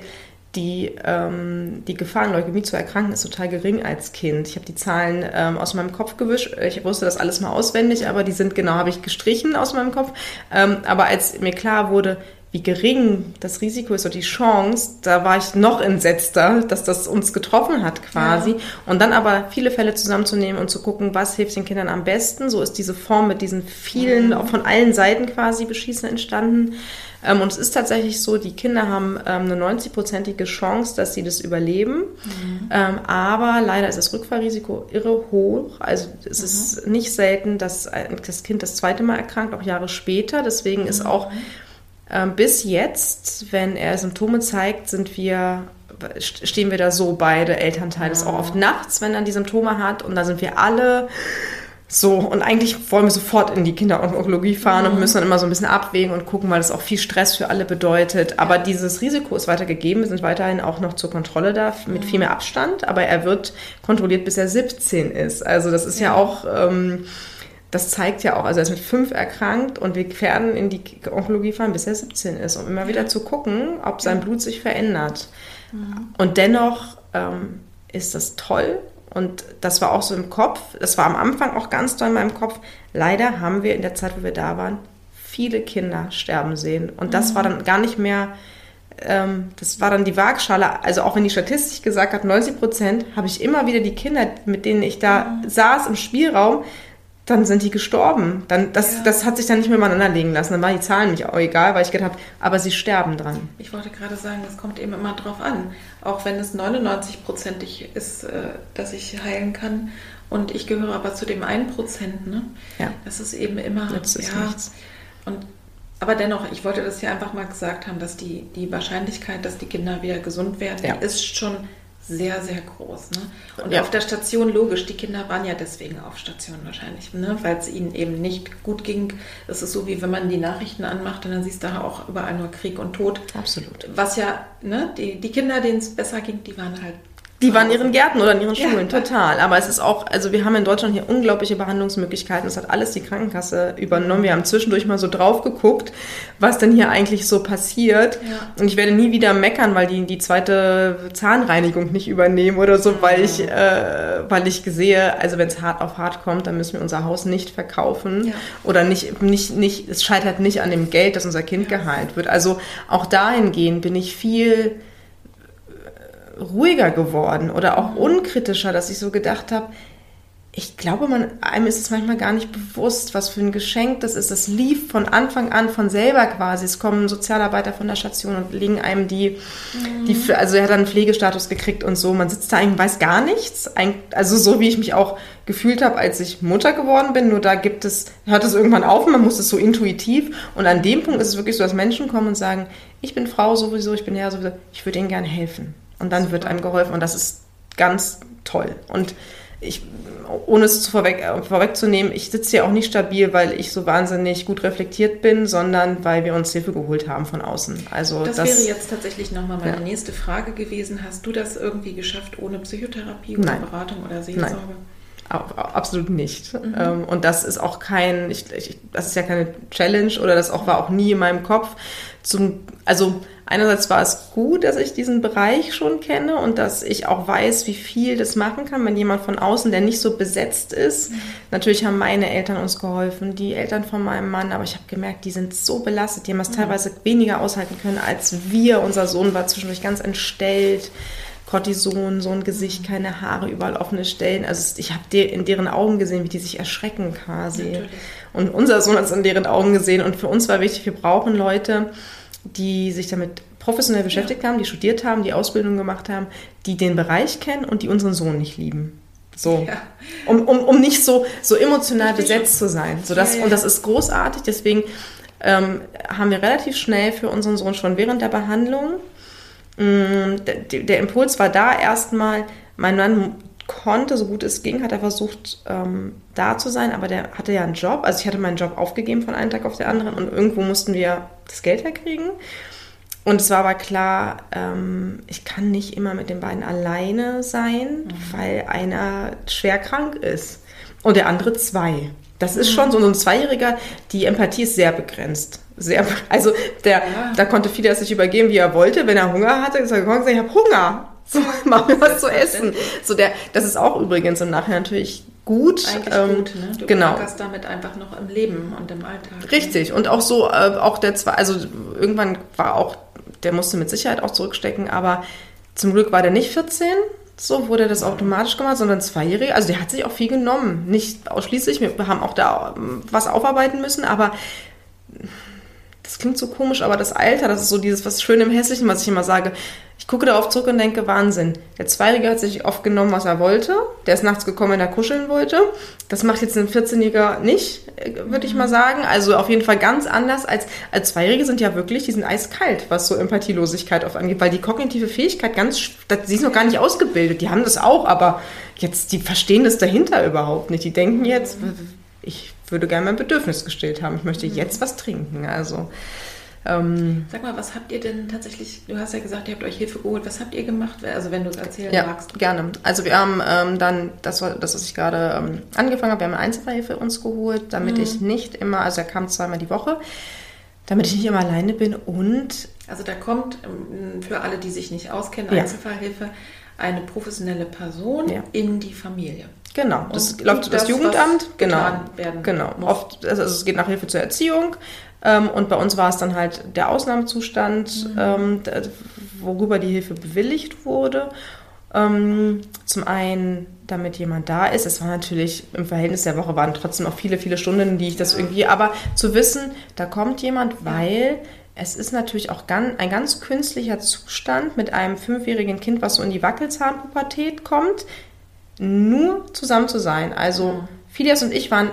die, ähm, die Gefahr, an Leukämie zu erkranken, ist total gering als Kind. Ich habe die Zahlen ähm, aus meinem Kopf gewischt. Ich wusste das alles mal auswendig, aber die sind genau, habe ich gestrichen aus meinem Kopf. Ähm, aber als mir klar wurde, wie gering das Risiko ist und die Chance, da war ich noch entsetzter, dass das uns getroffen hat quasi. Ja. Und dann aber viele Fälle zusammenzunehmen und zu gucken, was hilft den Kindern am besten. So ist diese Form mit diesen vielen, auch von allen Seiten quasi beschießen entstanden. Ähm, und es ist tatsächlich so, die Kinder haben ähm, eine 90-prozentige Chance, dass sie das überleben. Mhm. Ähm, aber leider ist das Rückfallrisiko irre hoch. Also es mhm. ist nicht selten, dass das Kind das zweite Mal erkrankt, auch Jahre später. Deswegen mhm. ist auch ähm, bis jetzt, wenn er Symptome zeigt, sind wir stehen wir da so beide Elternteile. Das ist auch oft nachts, wenn er die Symptome hat und da sind wir alle so, und eigentlich wollen wir sofort in die Kinderonkologie fahren mhm. und müssen dann immer so ein bisschen abwägen und gucken, weil das auch viel Stress für alle bedeutet. Aber dieses Risiko ist weiter gegeben. Wir sind weiterhin auch noch zur Kontrolle da, mit mhm. viel mehr Abstand. Aber er wird kontrolliert, bis er 17 ist. Also das ist ja, ja auch, ähm, das zeigt ja auch, also er ist mit fünf erkrankt und wir werden in die Onkologie fahren, bis er 17 ist, um immer wieder zu gucken, ob sein Blut sich verändert. Mhm. Und dennoch ähm, ist das toll und das war auch so im Kopf, das war am Anfang auch ganz doll in meinem Kopf. Leider haben wir in der Zeit, wo wir da waren, viele Kinder sterben sehen. Und das mhm. war dann gar nicht mehr, ähm, das war dann die Waagschale. Also auch wenn die Statistik gesagt hat, 90 Prozent, habe ich immer wieder die Kinder, mit denen ich da mhm. saß im Spielraum, dann sind die gestorben. Dann, das, ja. das hat sich dann nicht mehr übereinander legen lassen. Dann waren die Zahlen mich auch egal, weil ich gedacht habe, aber sie sterben dran. Ich wollte gerade sagen, das kommt eben immer drauf an. Auch wenn es 99-prozentig ist, äh, dass ich heilen kann. Und ich gehöre aber zu dem 1%. Ne? Ja. Das ist eben immer. Jetzt ist ja, nichts. Und, aber dennoch, ich wollte das hier einfach mal gesagt haben, dass die, die Wahrscheinlichkeit, dass die Kinder wieder gesund werden, ja. ist schon sehr, sehr groß. Ne? Und ja. auf der Station, logisch, die Kinder waren ja deswegen auf Station wahrscheinlich, ne? weil es ihnen eben nicht gut ging. Es ist so, wie wenn man die Nachrichten anmacht und dann siehst du auch überall nur Krieg und Tod. Absolut. Was ja, ne, die, die Kinder, denen es besser ging, die waren halt die waren in ihren Gärten oder in ihren Schulen, ja. total. Aber es ist auch, also wir haben in Deutschland hier unglaubliche Behandlungsmöglichkeiten. Das hat alles die Krankenkasse übernommen. Wir haben zwischendurch mal so drauf geguckt, was denn hier eigentlich so passiert. Ja. Und ich werde nie wieder meckern, weil die die zweite Zahnreinigung nicht übernehmen oder so, weil ich, äh, weil ich sehe, also wenn es hart auf hart kommt, dann müssen wir unser Haus nicht verkaufen ja. oder nicht, nicht, nicht, es scheitert nicht an dem Geld, dass unser Kind geheilt wird. Also auch dahingehend bin ich viel ruhiger geworden oder auch unkritischer, dass ich so gedacht habe, ich glaube, man, einem ist es manchmal gar nicht bewusst, was für ein Geschenk das ist. Das lief von Anfang an von selber quasi. Es kommen Sozialarbeiter von der Station und legen einem die, mhm. die also er hat dann einen Pflegestatus gekriegt und so. Man sitzt da eigentlich, weiß gar nichts. Also so wie ich mich auch gefühlt habe, als ich Mutter geworden bin. Nur da gibt es, hört es irgendwann auf, man muss es so intuitiv. Und an dem Punkt ist es wirklich so, dass Menschen kommen und sagen, ich bin Frau sowieso, ich bin Herr sowieso, ich würde Ihnen gerne helfen. Und dann wird einem geholfen und das ist ganz toll. Und ich, ohne es zu vorweg, äh, vorwegzunehmen, ich sitze hier auch nicht stabil, weil ich so wahnsinnig gut reflektiert bin, sondern weil wir uns Hilfe geholt haben von außen. Also das, das wäre jetzt tatsächlich nochmal meine ja. nächste Frage gewesen. Hast du das irgendwie geschafft ohne Psychotherapie oder Nein. Beratung oder Seelsorge? Nein. Absolut nicht. Mhm. Ähm, und das ist auch kein, ich, ich, das ist ja keine Challenge oder das auch war auch nie in meinem Kopf zum, also einerseits war es gut, dass ich diesen Bereich schon kenne und dass ich auch weiß, wie viel das machen kann, wenn jemand von außen, der nicht so besetzt ist. Mhm. Natürlich haben meine Eltern uns geholfen, die Eltern von meinem Mann, aber ich habe gemerkt, die sind so belastet, die haben es mhm. teilweise weniger aushalten können als wir. Unser Sohn war zwischendurch ganz entstellt. Cortison, so ein Gesicht, mhm. keine Haare, überall offene Stellen. Also ich habe in deren Augen gesehen, wie die sich erschrecken quasi. Natürlich. Und unser Sohn hat es in deren Augen gesehen. Und für uns war wichtig, wir brauchen Leute, die sich damit professionell beschäftigt ja. haben, die studiert haben, die Ausbildung gemacht haben, die den Bereich kennen und die unseren Sohn nicht lieben. So. Ja. Um, um, um nicht so, so emotional besetzt zu sein. So das, ja, Und das ist großartig. Deswegen ähm, haben wir relativ schnell für unseren Sohn schon während der Behandlung, mh, mm, der, der, Impuls war da erstmal, mein Mann konnte, so gut es ging, hat er versucht, ähm, da zu sein, aber der hatte ja einen Job. Also ich hatte meinen Job aufgegeben von einem Tag auf den anderen und irgendwo mussten wir das Geld herkriegen. Und es war aber klar, ähm, ich kann nicht immer mit den beiden alleine sein, mhm. weil einer schwer krank ist und der andere zwei. Das ist mhm. schon so, so ein Zweijähriger, die Empathie ist sehr begrenzt. Sehr, also der, ja. da konnte Fidas sich übergeben, wie er wollte. Wenn er Hunger hatte, ist er gekommen und gesagt, ich habe Hunger. So, mach mir was zu essen. So der, das ist auch übrigens im Nachhinein natürlich gut. Eigentlich ähm, gut, ne? Du genau. damit einfach noch im Leben und im Alltag. Ne? Richtig. Und auch so, äh, auch der zwei, also irgendwann war auch, der musste mit Sicherheit auch zurückstecken, aber zum Glück war der nicht 14, so wurde das automatisch gemacht, sondern zweijährig. Also der hat sich auch viel genommen. Nicht ausschließlich, wir haben auch da ähm, was aufarbeiten müssen, aber das klingt so komisch, aber das Alter, das ist so dieses was schön im Hässlichen, was ich immer sage. Ich gucke darauf zurück und denke, Wahnsinn. Der Zweijährige hat sich oft genommen, was er wollte. Der ist nachts gekommen, wenn er kuscheln wollte. Das macht jetzt ein 14-Jähriger nicht, würde ich mal sagen. Also auf jeden Fall ganz anders als, als Zweijährige sind ja wirklich, die sind eiskalt, was so Empathielosigkeit auf angeht, weil die kognitive Fähigkeit ganz, sie ist noch gar nicht ausgebildet. Die haben das auch, aber jetzt, die verstehen das dahinter überhaupt nicht. Die denken jetzt, ich würde gerne mein Bedürfnis gestillt haben. Ich möchte mhm. jetzt was trinken. Also. Ähm, Sag mal, was habt ihr denn tatsächlich, du hast ja gesagt, ihr habt euch Hilfe geholt, was habt ihr gemacht, also wenn du es erzählen ja, magst? gerne. Also wir haben ähm, dann, das war das, was ich gerade ähm, angefangen habe, wir haben eine Einzelfallhilfe uns geholt, damit mhm. ich nicht immer, also er kam zweimal die Woche, damit ich nicht immer alleine bin und... Also da kommt, ähm, für alle, die sich nicht auskennen, ja. Einzelfallhilfe, eine professionelle Person ja. in die Familie. Genau, das und läuft das, das Jugendamt. Genau, genau. Oft, also es geht nach Hilfe zur Erziehung. Ähm, und bei uns war es dann halt der Ausnahmezustand, mhm. ähm, worüber die Hilfe bewilligt wurde. Ähm, zum einen, damit jemand da ist. Es war natürlich im Verhältnis der Woche waren trotzdem auch viele, viele Stunden, die ich das irgendwie, aber zu wissen, da kommt jemand, weil es ist natürlich auch ein ganz künstlicher Zustand mit einem fünfjährigen Kind, was so in die Wackelzahnpubertät kommt nur zusammen zu sein. Also. Phileas und ich waren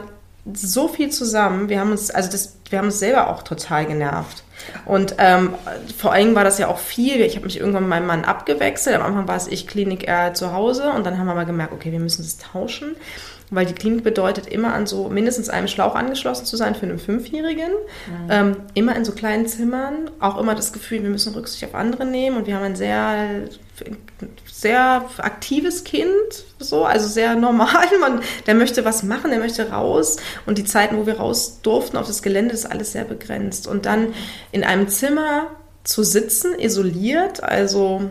so viel zusammen. Wir haben uns, also das, wir haben uns selber auch total genervt. Und ähm, vor allem war das ja auch viel. Ich habe mich irgendwann mit meinem Mann abgewechselt. Am Anfang war es ich Klinik, er zu Hause. Und dann haben wir mal gemerkt, okay, wir müssen das tauschen weil die Klinik bedeutet immer an so mindestens einem Schlauch angeschlossen zu sein für einen Fünfjährigen. Mhm. Ähm, immer in so kleinen Zimmern, auch immer das Gefühl, wir müssen Rücksicht auf andere nehmen und wir haben ein sehr, sehr aktives Kind, so, also sehr normal. Man, der möchte was machen, der möchte raus und die Zeiten, wo wir raus durften auf das Gelände, ist alles sehr begrenzt. Und dann in einem Zimmer zu sitzen, isoliert, also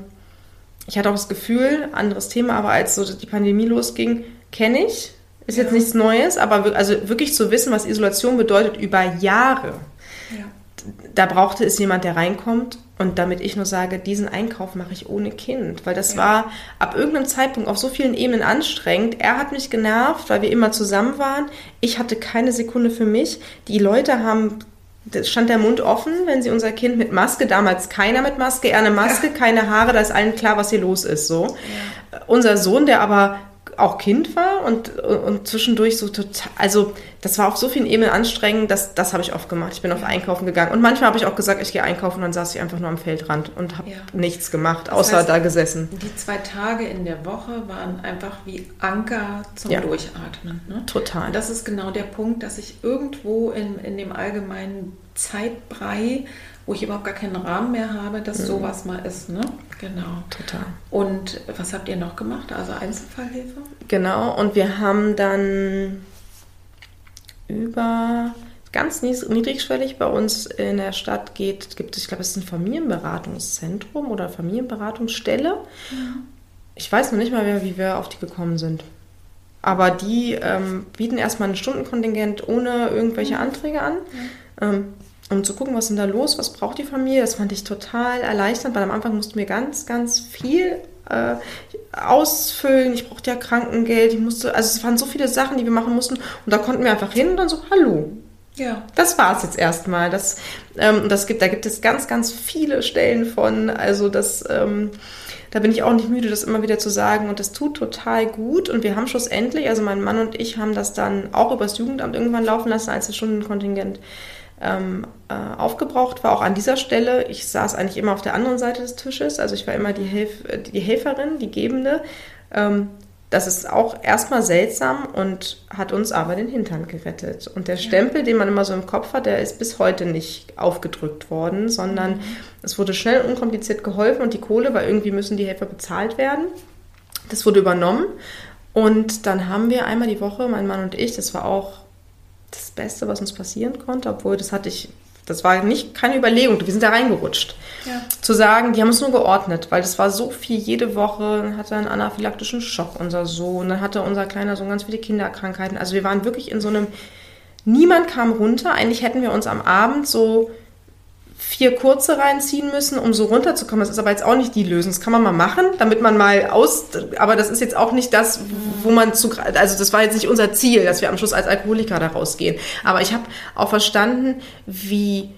ich hatte auch das Gefühl, anderes Thema, aber als so die Pandemie losging, kenne ich, ist ja. jetzt nichts Neues, aber also wirklich zu wissen, was Isolation bedeutet über Jahre. Ja. Da brauchte es jemand, der reinkommt und damit ich nur sage, diesen Einkauf mache ich ohne Kind, weil das ja. war ab irgendeinem Zeitpunkt auf so vielen Ebenen anstrengend. Er hat mich genervt, weil wir immer zusammen waren. Ich hatte keine Sekunde für mich. Die Leute haben stand der Mund offen, wenn sie unser Kind mit Maske, damals keiner mit Maske, er eine Maske, ja. keine Haare, da ist allen klar, was hier los ist, so. Ja. Unser Sohn, der aber auch Kind war und, und zwischendurch so total, also das war auf so vielen Ebenen anstrengend, dass das habe ich oft gemacht. Ich bin auf Einkaufen gegangen und manchmal habe ich auch gesagt, ich gehe einkaufen und dann saß ich einfach nur am Feldrand und habe ja. nichts gemacht, das außer heißt, da gesessen. Die zwei Tage in der Woche waren einfach wie Anker zum ja. Durchatmen. Ne? Total. Und das ist genau der Punkt, dass ich irgendwo in, in dem allgemeinen Zeitbrei wo ich überhaupt gar keinen Rahmen mehr habe, dass mhm. sowas mal ist. Ne? Genau. Total. Und was habt ihr noch gemacht? Also Einzelfallhilfe? Genau, und wir haben dann über, ganz niedrigschwellig bei uns in der Stadt geht, gibt es, ich glaube, es ist ein Familienberatungszentrum oder Familienberatungsstelle. Ja. Ich weiß noch nicht mal mehr, wie wir auf die gekommen sind. Aber die ähm, bieten erstmal ein Stundenkontingent ohne irgendwelche Anträge an. Ja. Ähm, um zu gucken, was ist denn da los, was braucht die Familie. Das fand ich total erleichternd, weil am Anfang mussten wir ganz, ganz viel äh, ausfüllen. Ich brauchte ja Krankengeld, ich musste, also es waren so viele Sachen, die wir machen mussten. Und da konnten wir einfach hin und dann so, hallo. Ja. Das war es jetzt erstmal. Das, ähm, das gibt, da gibt es ganz, ganz viele Stellen von. Also das, ähm, da bin ich auch nicht müde, das immer wieder zu sagen. Und das tut total gut. Und wir haben schlussendlich, also mein Mann und ich haben das dann auch übers Jugendamt irgendwann laufen lassen, als das Stundenkontingent ähm, äh, aufgebraucht war, auch an dieser Stelle. Ich saß eigentlich immer auf der anderen Seite des Tisches, also ich war immer die, Helf die Helferin, die Gebende. Ähm, das ist auch erstmal seltsam und hat uns aber den Hintern gerettet. Und der Stempel, den man immer so im Kopf hat, der ist bis heute nicht aufgedrückt worden, sondern mhm. es wurde schnell und unkompliziert geholfen und die Kohle, weil irgendwie müssen die Helfer bezahlt werden. Das wurde übernommen. Und dann haben wir einmal die Woche, mein Mann und ich, das war auch das Beste, was uns passieren konnte, obwohl das hatte ich, das war nicht keine Überlegung, wir sind da reingerutscht. Ja. Zu sagen, die haben es nur geordnet, weil das war so viel jede Woche, dann hatte er einen anaphylaktischen Schock, unser Sohn, dann hatte unser kleiner Sohn ganz viele Kinderkrankheiten. Also wir waren wirklich in so einem, niemand kam runter, eigentlich hätten wir uns am Abend so vier kurze reinziehen müssen, um so runterzukommen. Das ist aber jetzt auch nicht die Lösung. Das kann man mal machen, damit man mal aus, aber das ist jetzt auch nicht das, wo man zu, also das war jetzt nicht unser Ziel, dass wir am Schluss als Alkoholiker da rausgehen. Aber ich habe auch verstanden, wie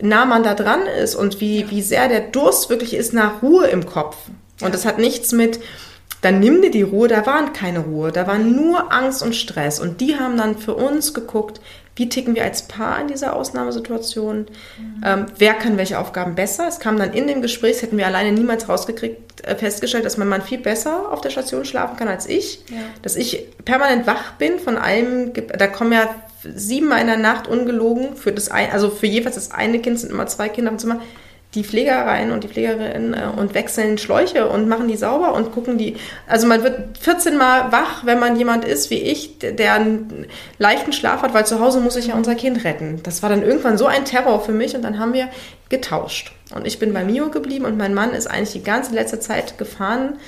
nah man da dran ist und wie, wie sehr der Durst wirklich ist nach Ruhe im Kopf. Und das hat nichts mit, dann nimm dir die Ruhe, da waren keine Ruhe, da war nur Angst und Stress. Und die haben dann für uns geguckt, wie ticken wir als Paar in dieser Ausnahmesituation, mhm. ähm, wer kann welche Aufgaben besser. Es kam dann in dem Gespräch, das hätten wir alleine niemals rausgekriegt, äh, festgestellt, dass mein Mann viel besser auf der Station schlafen kann als ich, ja. dass ich permanent wach bin von allem, da kommen ja siebenmal in der Nacht ungelogen für das ein, also für jeweils das eine Kind sind immer zwei Kinder im Zimmer die Pfleger rein und die Pflegerinnen äh, und wechseln Schläuche und machen die sauber und gucken die. Also man wird 14 Mal wach, wenn man jemand ist wie ich, der einen leichten Schlaf hat, weil zu Hause muss ich ja unser Kind retten. Das war dann irgendwann so ein Terror für mich und dann haben wir getauscht. Und ich bin bei Mio geblieben und mein Mann ist eigentlich die ganze letzte Zeit gefahren.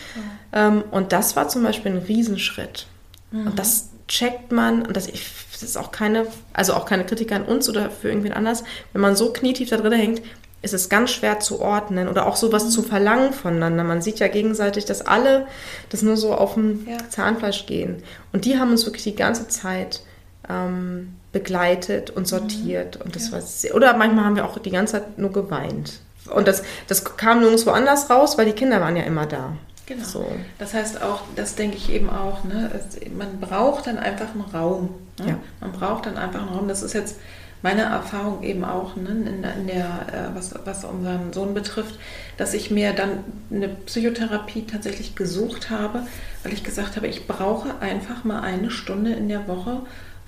Mhm. und das war zum Beispiel ein Riesenschritt. Mhm. Und das checkt man, und das, ich, das ist auch keine, also auch keine Kritik an uns oder für irgendwen anders, wenn man so knietief da drin hängt, ist es ganz schwer zu ordnen oder auch sowas mhm. zu verlangen voneinander. Man sieht ja gegenseitig, dass alle das nur so auf dem ja. Zahnfleisch gehen. Und die haben uns wirklich die ganze Zeit ähm, begleitet und sortiert. Mhm. Und das ja. war sehr, oder manchmal haben wir auch die ganze Zeit nur geweint. Und das, das kam nirgendwo anders raus, weil die Kinder waren ja immer da. Genau. So. Das heißt auch, das denke ich eben auch, ne? man braucht dann einfach einen Raum. Ne? Ja. Man braucht dann einfach einen Raum. Das ist jetzt meine Erfahrung eben auch ne, in, in, der, äh, was, was unseren Sohn betrifft, dass ich mir dann eine Psychotherapie tatsächlich gesucht habe, weil ich gesagt habe, ich brauche einfach mal eine Stunde in der Woche,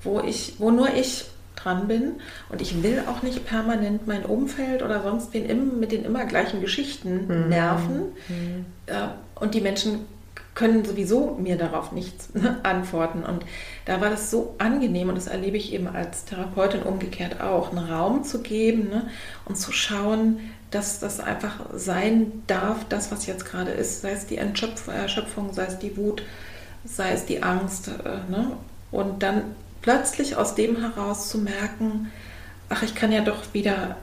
wo ich, wo nur ich dran bin und ich will auch nicht permanent mein Umfeld oder sonst wen mit den immer gleichen Geschichten mhm. nerven. Mhm. Äh, und die Menschen können sowieso mir darauf nichts antworten. Und da war das so angenehm und das erlebe ich eben als Therapeutin umgekehrt auch, einen Raum zu geben ne, und zu schauen, dass das einfach sein darf, das, was jetzt gerade ist, sei es die Erschöpfung, sei es die Wut, sei es die Angst. Äh, ne, und dann plötzlich aus dem heraus zu merken, ach, ich kann ja doch wieder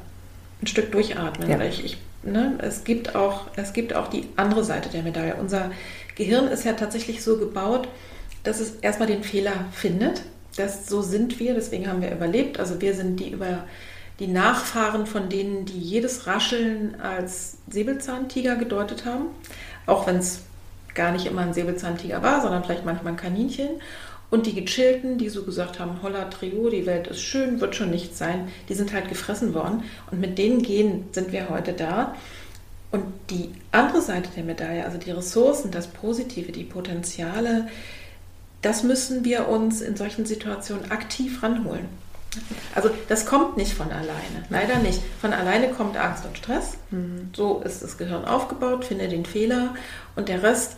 ein Stück durchatmen. Ja. Ich, ich, ne, es, gibt auch, es gibt auch die andere Seite der Medaille. Unser Gehirn ist ja tatsächlich so gebaut, dass es erstmal den Fehler findet. Das, so sind wir, deswegen haben wir überlebt. Also wir sind die über die Nachfahren von denen, die jedes Rascheln als Säbelzahntiger gedeutet haben, auch wenn es gar nicht immer ein Säbelzahntiger war, sondern vielleicht manchmal ein Kaninchen. Und die Gechillten, die so gesagt haben, holla trio, die Welt ist schön, wird schon nichts sein, die sind halt gefressen worden. Und mit denen gehen sind wir heute da. Und die andere Seite der Medaille, also die Ressourcen, das Positive, die Potenziale, das müssen wir uns in solchen Situationen aktiv ranholen. Also das kommt nicht von alleine, leider nicht. Von alleine kommt Angst und Stress. Mhm. So ist das Gehirn aufgebaut, finde den Fehler und der Rest,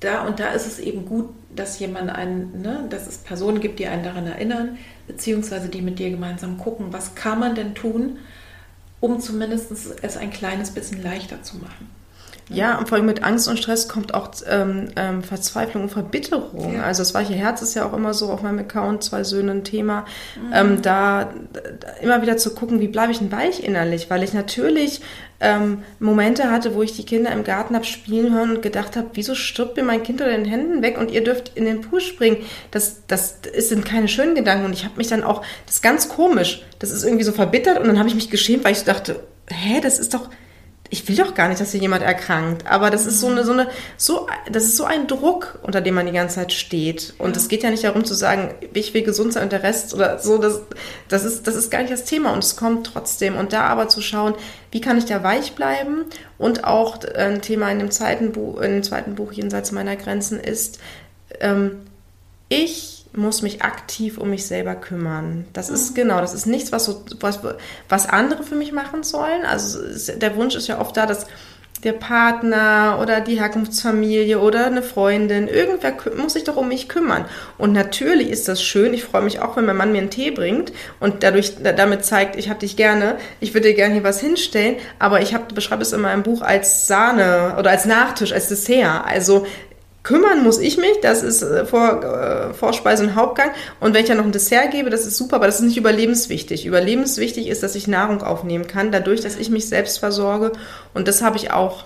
da und da ist es eben gut, dass jemand einen, ne, dass es Personen gibt, die einen daran erinnern, beziehungsweise die mit dir gemeinsam gucken, was kann man denn tun, um zumindest es ein kleines bisschen leichter zu machen. Ja, und vor allem mit Angst und Stress kommt auch ähm, ähm, Verzweiflung und Verbitterung. Ja. Also das weiche Herz ist ja auch immer so auf meinem Account, zwei Söhne ein Thema. Mhm. Ähm, da, da, immer wieder zu gucken, wie bleibe ich denn weich innerlich, weil ich natürlich ähm, Momente hatte, wo ich die Kinder im Garten habe spielen hören und gedacht habe, wieso stirbt mir mein Kind unter den Händen weg und ihr dürft in den Pool springen. Das, das, das sind keine schönen Gedanken und ich habe mich dann auch, das ist ganz komisch, das ist irgendwie so verbittert und dann habe ich mich geschämt, weil ich dachte, hä, das ist doch ich will doch gar nicht, dass hier jemand erkrankt. Aber das ist so eine, so eine, so, das ist so ein Druck, unter dem man die ganze Zeit steht. Und es geht ja nicht darum zu sagen, ich will gesund sein und der Rest oder so. Das, das ist, das ist gar nicht das Thema und es kommt trotzdem. Und da aber zu schauen, wie kann ich da weich bleiben? Und auch ein Thema in dem zweiten Buch, in dem zweiten Buch jenseits meiner Grenzen ist, ähm, ich muss mich aktiv um mich selber kümmern. Das ist mhm. genau, das ist nichts, was, so, was, was andere für mich machen sollen. Also der Wunsch ist ja oft da, dass der Partner oder die Herkunftsfamilie oder eine Freundin, irgendwer muss sich doch um mich kümmern. Und natürlich ist das schön. Ich freue mich auch, wenn mein Mann mir einen Tee bringt und dadurch damit zeigt, ich habe dich gerne, ich würde dir gerne hier was hinstellen. Aber ich hab, beschreibe es in meinem Buch als Sahne oder als Nachtisch, als Dessert. Also kümmern muss ich mich, das ist äh, Vor, äh, Vorspeise und Hauptgang. Und wenn ich dann noch ein Dessert gebe, das ist super, aber das ist nicht überlebenswichtig. Überlebenswichtig ist, dass ich Nahrung aufnehmen kann, dadurch, dass ich mich selbst versorge. Und das habe ich auch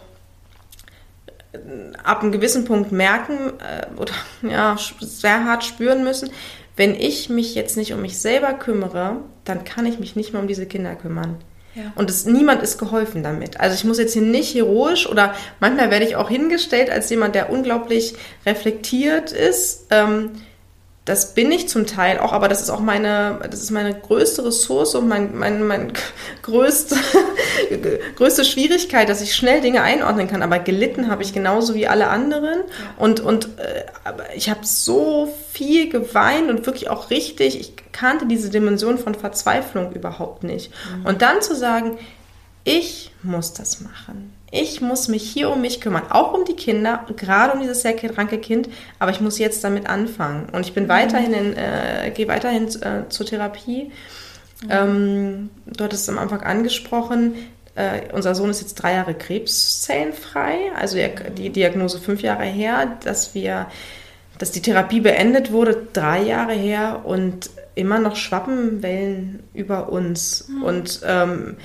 äh, ab einem gewissen Punkt merken äh, oder ja, sehr hart spüren müssen. Wenn ich mich jetzt nicht um mich selber kümmere, dann kann ich mich nicht mehr um diese Kinder kümmern. Ja. Und es, niemand ist geholfen damit. Also ich muss jetzt hier nicht heroisch oder manchmal werde ich auch hingestellt als jemand, der unglaublich reflektiert ist. Ähm, das bin ich zum Teil auch, aber das ist auch meine, das ist meine größte Ressource und mein, mein, mein größte, größte Schwierigkeit, dass ich schnell Dinge einordnen kann. Aber gelitten habe ich genauso wie alle anderen. Und, und äh, ich habe so viel geweint und wirklich auch richtig, ich kannte diese Dimension von Verzweiflung überhaupt nicht. Mhm. Und dann zu sagen, ich muss das machen ich muss mich hier um mich kümmern, auch um die Kinder, gerade um dieses sehr kranke Kind, aber ich muss jetzt damit anfangen. Und ich bin mhm. weiterhin, in, äh, gehe weiterhin äh, zur Therapie. Mhm. Ähm, du hattest es am Anfang angesprochen, äh, unser Sohn ist jetzt drei Jahre krebszellenfrei, also die Diagnose fünf Jahre her, dass wir, dass die Therapie beendet wurde, drei Jahre her und immer noch Schwappenwellen über uns. Mhm. Und ähm,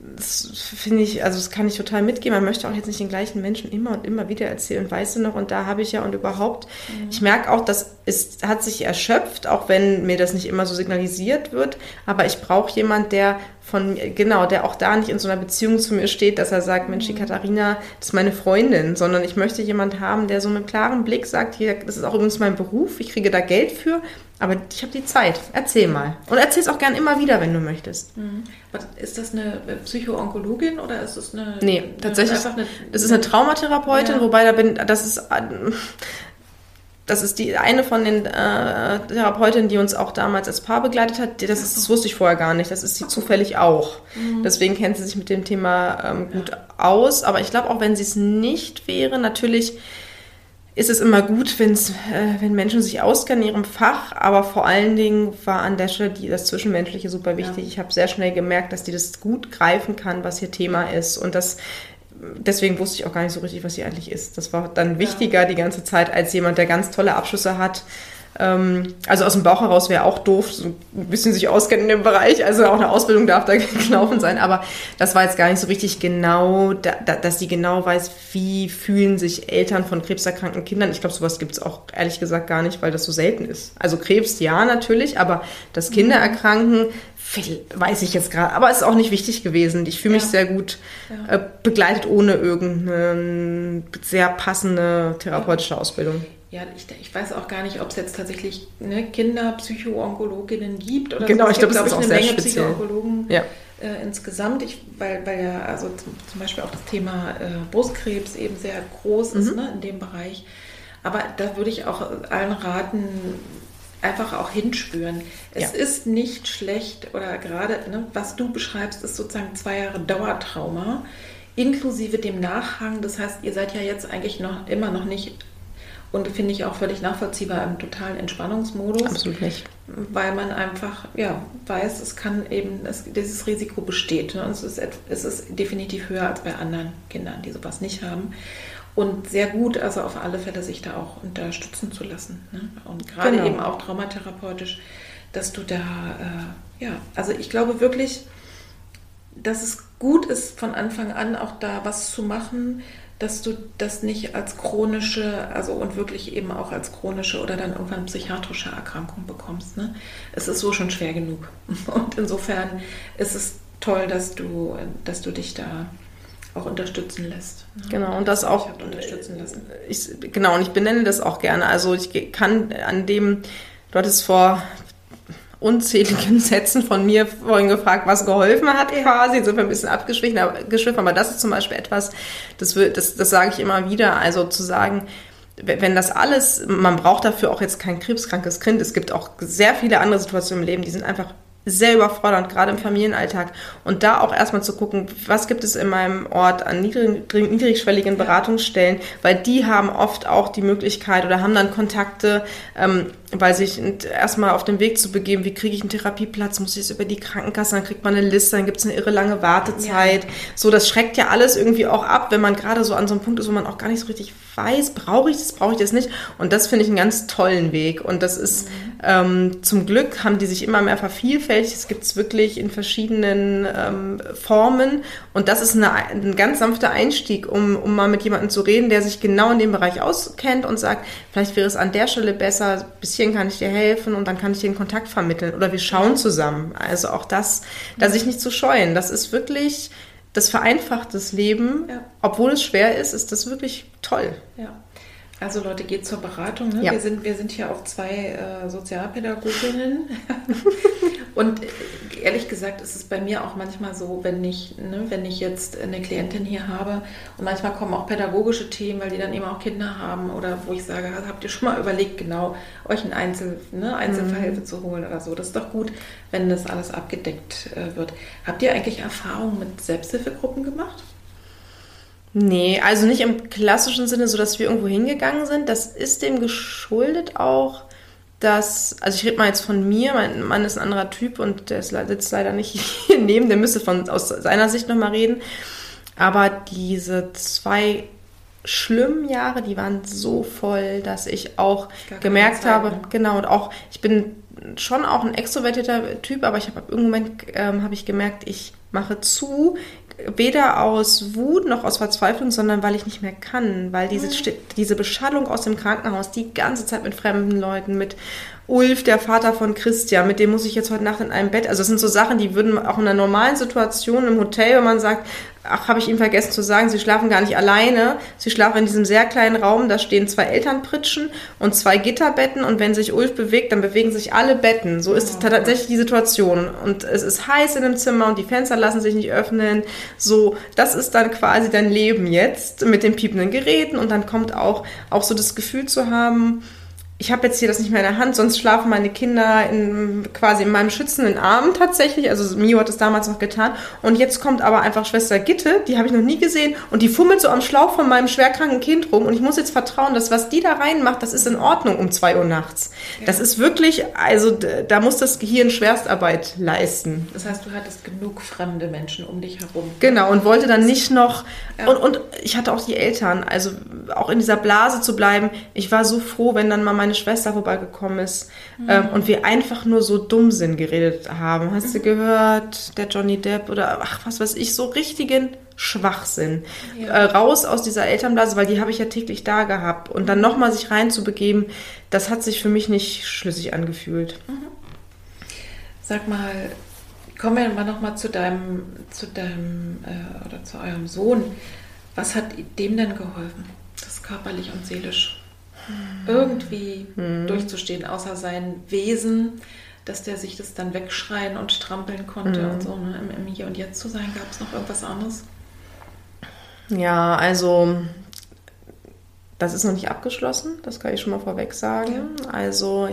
das finde ich, also das kann ich total mitgehen. Man möchte auch jetzt nicht den gleichen Menschen immer und immer wieder erzählen. Und weißt du noch, und da habe ich ja und überhaupt, mhm. ich merke auch, das ist, hat sich erschöpft, auch wenn mir das nicht immer so signalisiert wird. Aber ich brauche jemand, der von mir, genau, der auch da nicht in so einer Beziehung zu mir steht, dass er sagt, Mensch, die mhm. Katharina, das ist meine Freundin, sondern ich möchte jemand haben, der so einen klaren Blick sagt, hier, das ist auch übrigens mein Beruf, ich kriege da Geld für, aber ich habe die Zeit. Erzähl mal. Und erzähl es auch gern immer wieder, wenn du möchtest. Mhm. Ist das eine Psychoonkologin oder ist es eine. Nee, tatsächlich. Eine, das ist eine Traumatherapeutin, ja. wobei da bin, das ist. Das ist die eine von den äh, Therapeutinnen, die uns auch damals als Paar begleitet hat. Das, ist, das wusste ich vorher gar nicht. Das ist sie zufällig auch. Mhm. Deswegen kennt sie sich mit dem Thema ähm, gut aus. Aber ich glaube, auch wenn sie es nicht wäre, natürlich ist es immer gut, wenn's, äh, wenn Menschen sich auskennen in ihrem Fach, aber vor allen Dingen war an der Stelle die, das Zwischenmenschliche super wichtig. Ja. Ich habe sehr schnell gemerkt, dass die das gut greifen kann, was hier Thema ist und das deswegen wusste ich auch gar nicht so richtig, was sie eigentlich ist. Das war dann wichtiger die ganze Zeit als jemand, der ganz tolle Abschlüsse hat, ähm, also aus dem Bauch heraus wäre auch doof, so ein bisschen sich auskennen in dem Bereich. Also auch eine Ausbildung darf da gelaufen sein. Aber das war jetzt gar nicht so richtig genau, da, da, dass sie genau weiß, wie fühlen sich Eltern von krebserkrankten Kindern. Ich glaube, sowas gibt es auch ehrlich gesagt gar nicht, weil das so selten ist. Also Krebs ja natürlich, aber das Kinder mhm. erkranken, weiß ich jetzt gerade. Aber es ist auch nicht wichtig gewesen. Ich fühle mich ja. sehr gut ja. äh, begleitet ohne irgendeine sehr passende therapeutische Ausbildung. Ja, ich, ich, weiß auch gar nicht, ob es jetzt tatsächlich ne, Kinderpsychoonkologinnen gibt oder genau, so. ich glaube, es ist auch eine sehr Menge speziell. Psychoonkologen ja. äh, insgesamt. Ich, weil, weil ja also zum, zum Beispiel auch das Thema äh, Brustkrebs eben sehr groß ist mhm. ne, in dem Bereich. Aber da würde ich auch allen raten, einfach auch hinspüren. Es ja. ist nicht schlecht oder gerade, ne, was du beschreibst, ist sozusagen zwei Jahre Dauertrauma inklusive dem Nachhang. Das heißt, ihr seid ja jetzt eigentlich noch immer noch nicht Und finde ich auch völlig nachvollziehbar im totalen Entspannungsmodus. Absolut nicht. Weil man einfach ja, weiß, es kann eben, es, dieses Risiko besteht. Ne? Und es ist, es ist definitiv höher als bei anderen Kindern, die sowas nicht haben. Und sehr gut, also auf alle Fälle sich da auch unterstützen zu lassen. Ne? Und gerade genau. eben auch traumatherapeutisch, dass du da, äh, ja, also ich glaube wirklich, dass es gut ist, von Anfang an auch da was zu machen, dass du das nicht als chronische, also und wirklich eben auch als chronische oder dann irgendwann psychiatrische Erkrankung bekommst. Ne? Es ist so schon schwer genug. Und insofern ist es toll, dass du, dass du dich da auch unterstützen lässt. Ne? Genau, und das auch unterstützen lassen. Ich, genau, und ich benenne das auch gerne. Also ich kann an dem, du hattest vor unzähligen Sätzen von mir vorhin gefragt, was geholfen hat quasi. Sind wir ein bisschen abgeschwiffen, aber, aber das ist zum Beispiel etwas, das, das, das sage ich immer wieder, also zu sagen, wenn das alles, man braucht dafür auch jetzt kein krebskrankes Kind. Es gibt auch sehr viele andere Situationen im Leben, die sind einfach sehr überfordernd, gerade im Familienalltag. Und da auch erstmal zu gucken, was gibt es in meinem Ort an niedrig, niedrigschwelligen Beratungsstellen, weil die haben oft auch die Möglichkeit oder haben dann Kontakte, ähm, weil sich erstmal auf den Weg zu begeben, wie kriege ich einen Therapieplatz, muss ich es über die Krankenkasse, dann kriegt man eine Liste, dann gibt es eine irre lange Wartezeit. Ja. So, das schreckt ja alles irgendwie auch ab, wenn man gerade so an so einem Punkt ist, wo man auch gar nicht so richtig weiß, brauche ich das, brauche ich das nicht. Und das finde ich einen ganz tollen Weg. Und das ist mhm. ähm, zum Glück haben die sich immer mehr vervielfältigt. Es gibt es wirklich in verschiedenen ähm, Formen. Und das ist eine, ein ganz sanfter Einstieg, um, um mal mit jemandem zu reden, der sich genau in dem Bereich auskennt und sagt, vielleicht wäre es an der Stelle besser, bis hierhin kann ich dir helfen und dann kann ich dir einen Kontakt vermitteln. Oder wir schauen zusammen. Also auch das, da sich nicht zu scheuen. Das ist wirklich das vereinfacht das Leben. Ja. Obwohl es schwer ist, ist das wirklich toll. Ja. Also Leute, geht zur Beratung. Ne? Ja. Wir, sind, wir sind hier auch zwei äh, Sozialpädagoginnen. und ehrlich gesagt ist es bei mir auch manchmal so, wenn ich, ne, wenn ich jetzt eine Klientin hier habe und manchmal kommen auch pädagogische Themen, weil die dann eben auch Kinder haben oder wo ich sage, habt ihr schon mal überlegt, genau euch ein Einzel, ne, Einzelverhilfe mhm. zu holen oder so. Das ist doch gut, wenn das alles abgedeckt äh, wird. Habt ihr eigentlich Erfahrungen mit Selbsthilfegruppen gemacht? Nee, also nicht im klassischen Sinne, so dass wir irgendwo hingegangen sind. Das ist dem geschuldet auch, dass, also ich rede mal jetzt von mir, mein Mann ist ein anderer Typ und der sitzt leider nicht hier neben, der müsste von, aus seiner Sicht nochmal reden. Aber diese zwei schlimmen Jahre, die waren so voll, dass ich auch gemerkt Zeit, habe, ne? genau, und auch, ich bin schon auch ein extrovertierter Typ, aber ich habe ab irgendeinem Moment ähm, habe ich gemerkt, ich mache zu, weder aus Wut noch aus Verzweiflung, sondern weil ich nicht mehr kann, weil diese, mhm. diese Beschallung aus dem Krankenhaus die ganze Zeit mit fremden Leuten, mit Ulf, der Vater von Christian, mit dem muss ich jetzt heute Nacht in einem Bett. Also das sind so Sachen, die würden auch in einer normalen Situation im Hotel, wenn man sagt, ach, habe ich ihm vergessen zu sagen, sie schlafen gar nicht alleine. Sie schlafen in diesem sehr kleinen Raum, da stehen zwei Elternpritschen und zwei Gitterbetten und wenn sich Ulf bewegt, dann bewegen sich alle Betten. So ist oh. tatsächlich die Situation. Und es ist heiß in dem Zimmer und die Fenster lassen sich nicht öffnen. So, das ist dann quasi dein Leben jetzt mit den piependen Geräten und dann kommt auch, auch so das Gefühl zu haben, ich habe jetzt hier das nicht mehr in der Hand, sonst schlafen meine Kinder in, quasi in meinem schützenden Arm tatsächlich. Also Mio hat es damals noch getan. Und jetzt kommt aber einfach Schwester Gitte, die habe ich noch nie gesehen, und die fummelt so am Schlauch von meinem schwerkranken Kind rum. Und ich muss jetzt vertrauen, dass was die da reinmacht, das ist in Ordnung um zwei Uhr nachts. Ja. Das ist wirklich, also da muss das Gehirn Schwerstarbeit leisten. Das heißt, du hattest genug fremde Menschen um dich herum. Genau, und wollte dann nicht noch, ja. und, und ich hatte auch die Eltern, also auch in dieser Blase zu bleiben. Ich war so froh, wenn dann mal meine meine Schwester vorbeigekommen ist mhm. ähm, und wir einfach nur so Dummsinn geredet haben. Hast du mhm. gehört, der Johnny Depp oder ach, was weiß ich, so richtigen Schwachsinn. Ja. Äh, raus aus dieser Elternblase, weil die habe ich ja täglich da gehabt. Und dann nochmal sich reinzubegeben, das hat sich für mich nicht schlüssig angefühlt. Mhm. Sag mal, kommen wir mal nochmal zu deinem, zu deinem äh, oder zu eurem Sohn. Was hat dem denn geholfen? Das körperlich und seelisch irgendwie mhm. durchzustehen, außer sein Wesen, dass der sich das dann wegschreien und strampeln konnte mhm. und so, ne? Im, Im, Hier und Jetzt zu sein. Gab es noch irgendwas anderes? Ja, also das ist noch nicht abgeschlossen, das kann ich schon mal vorweg sagen. Ja. Also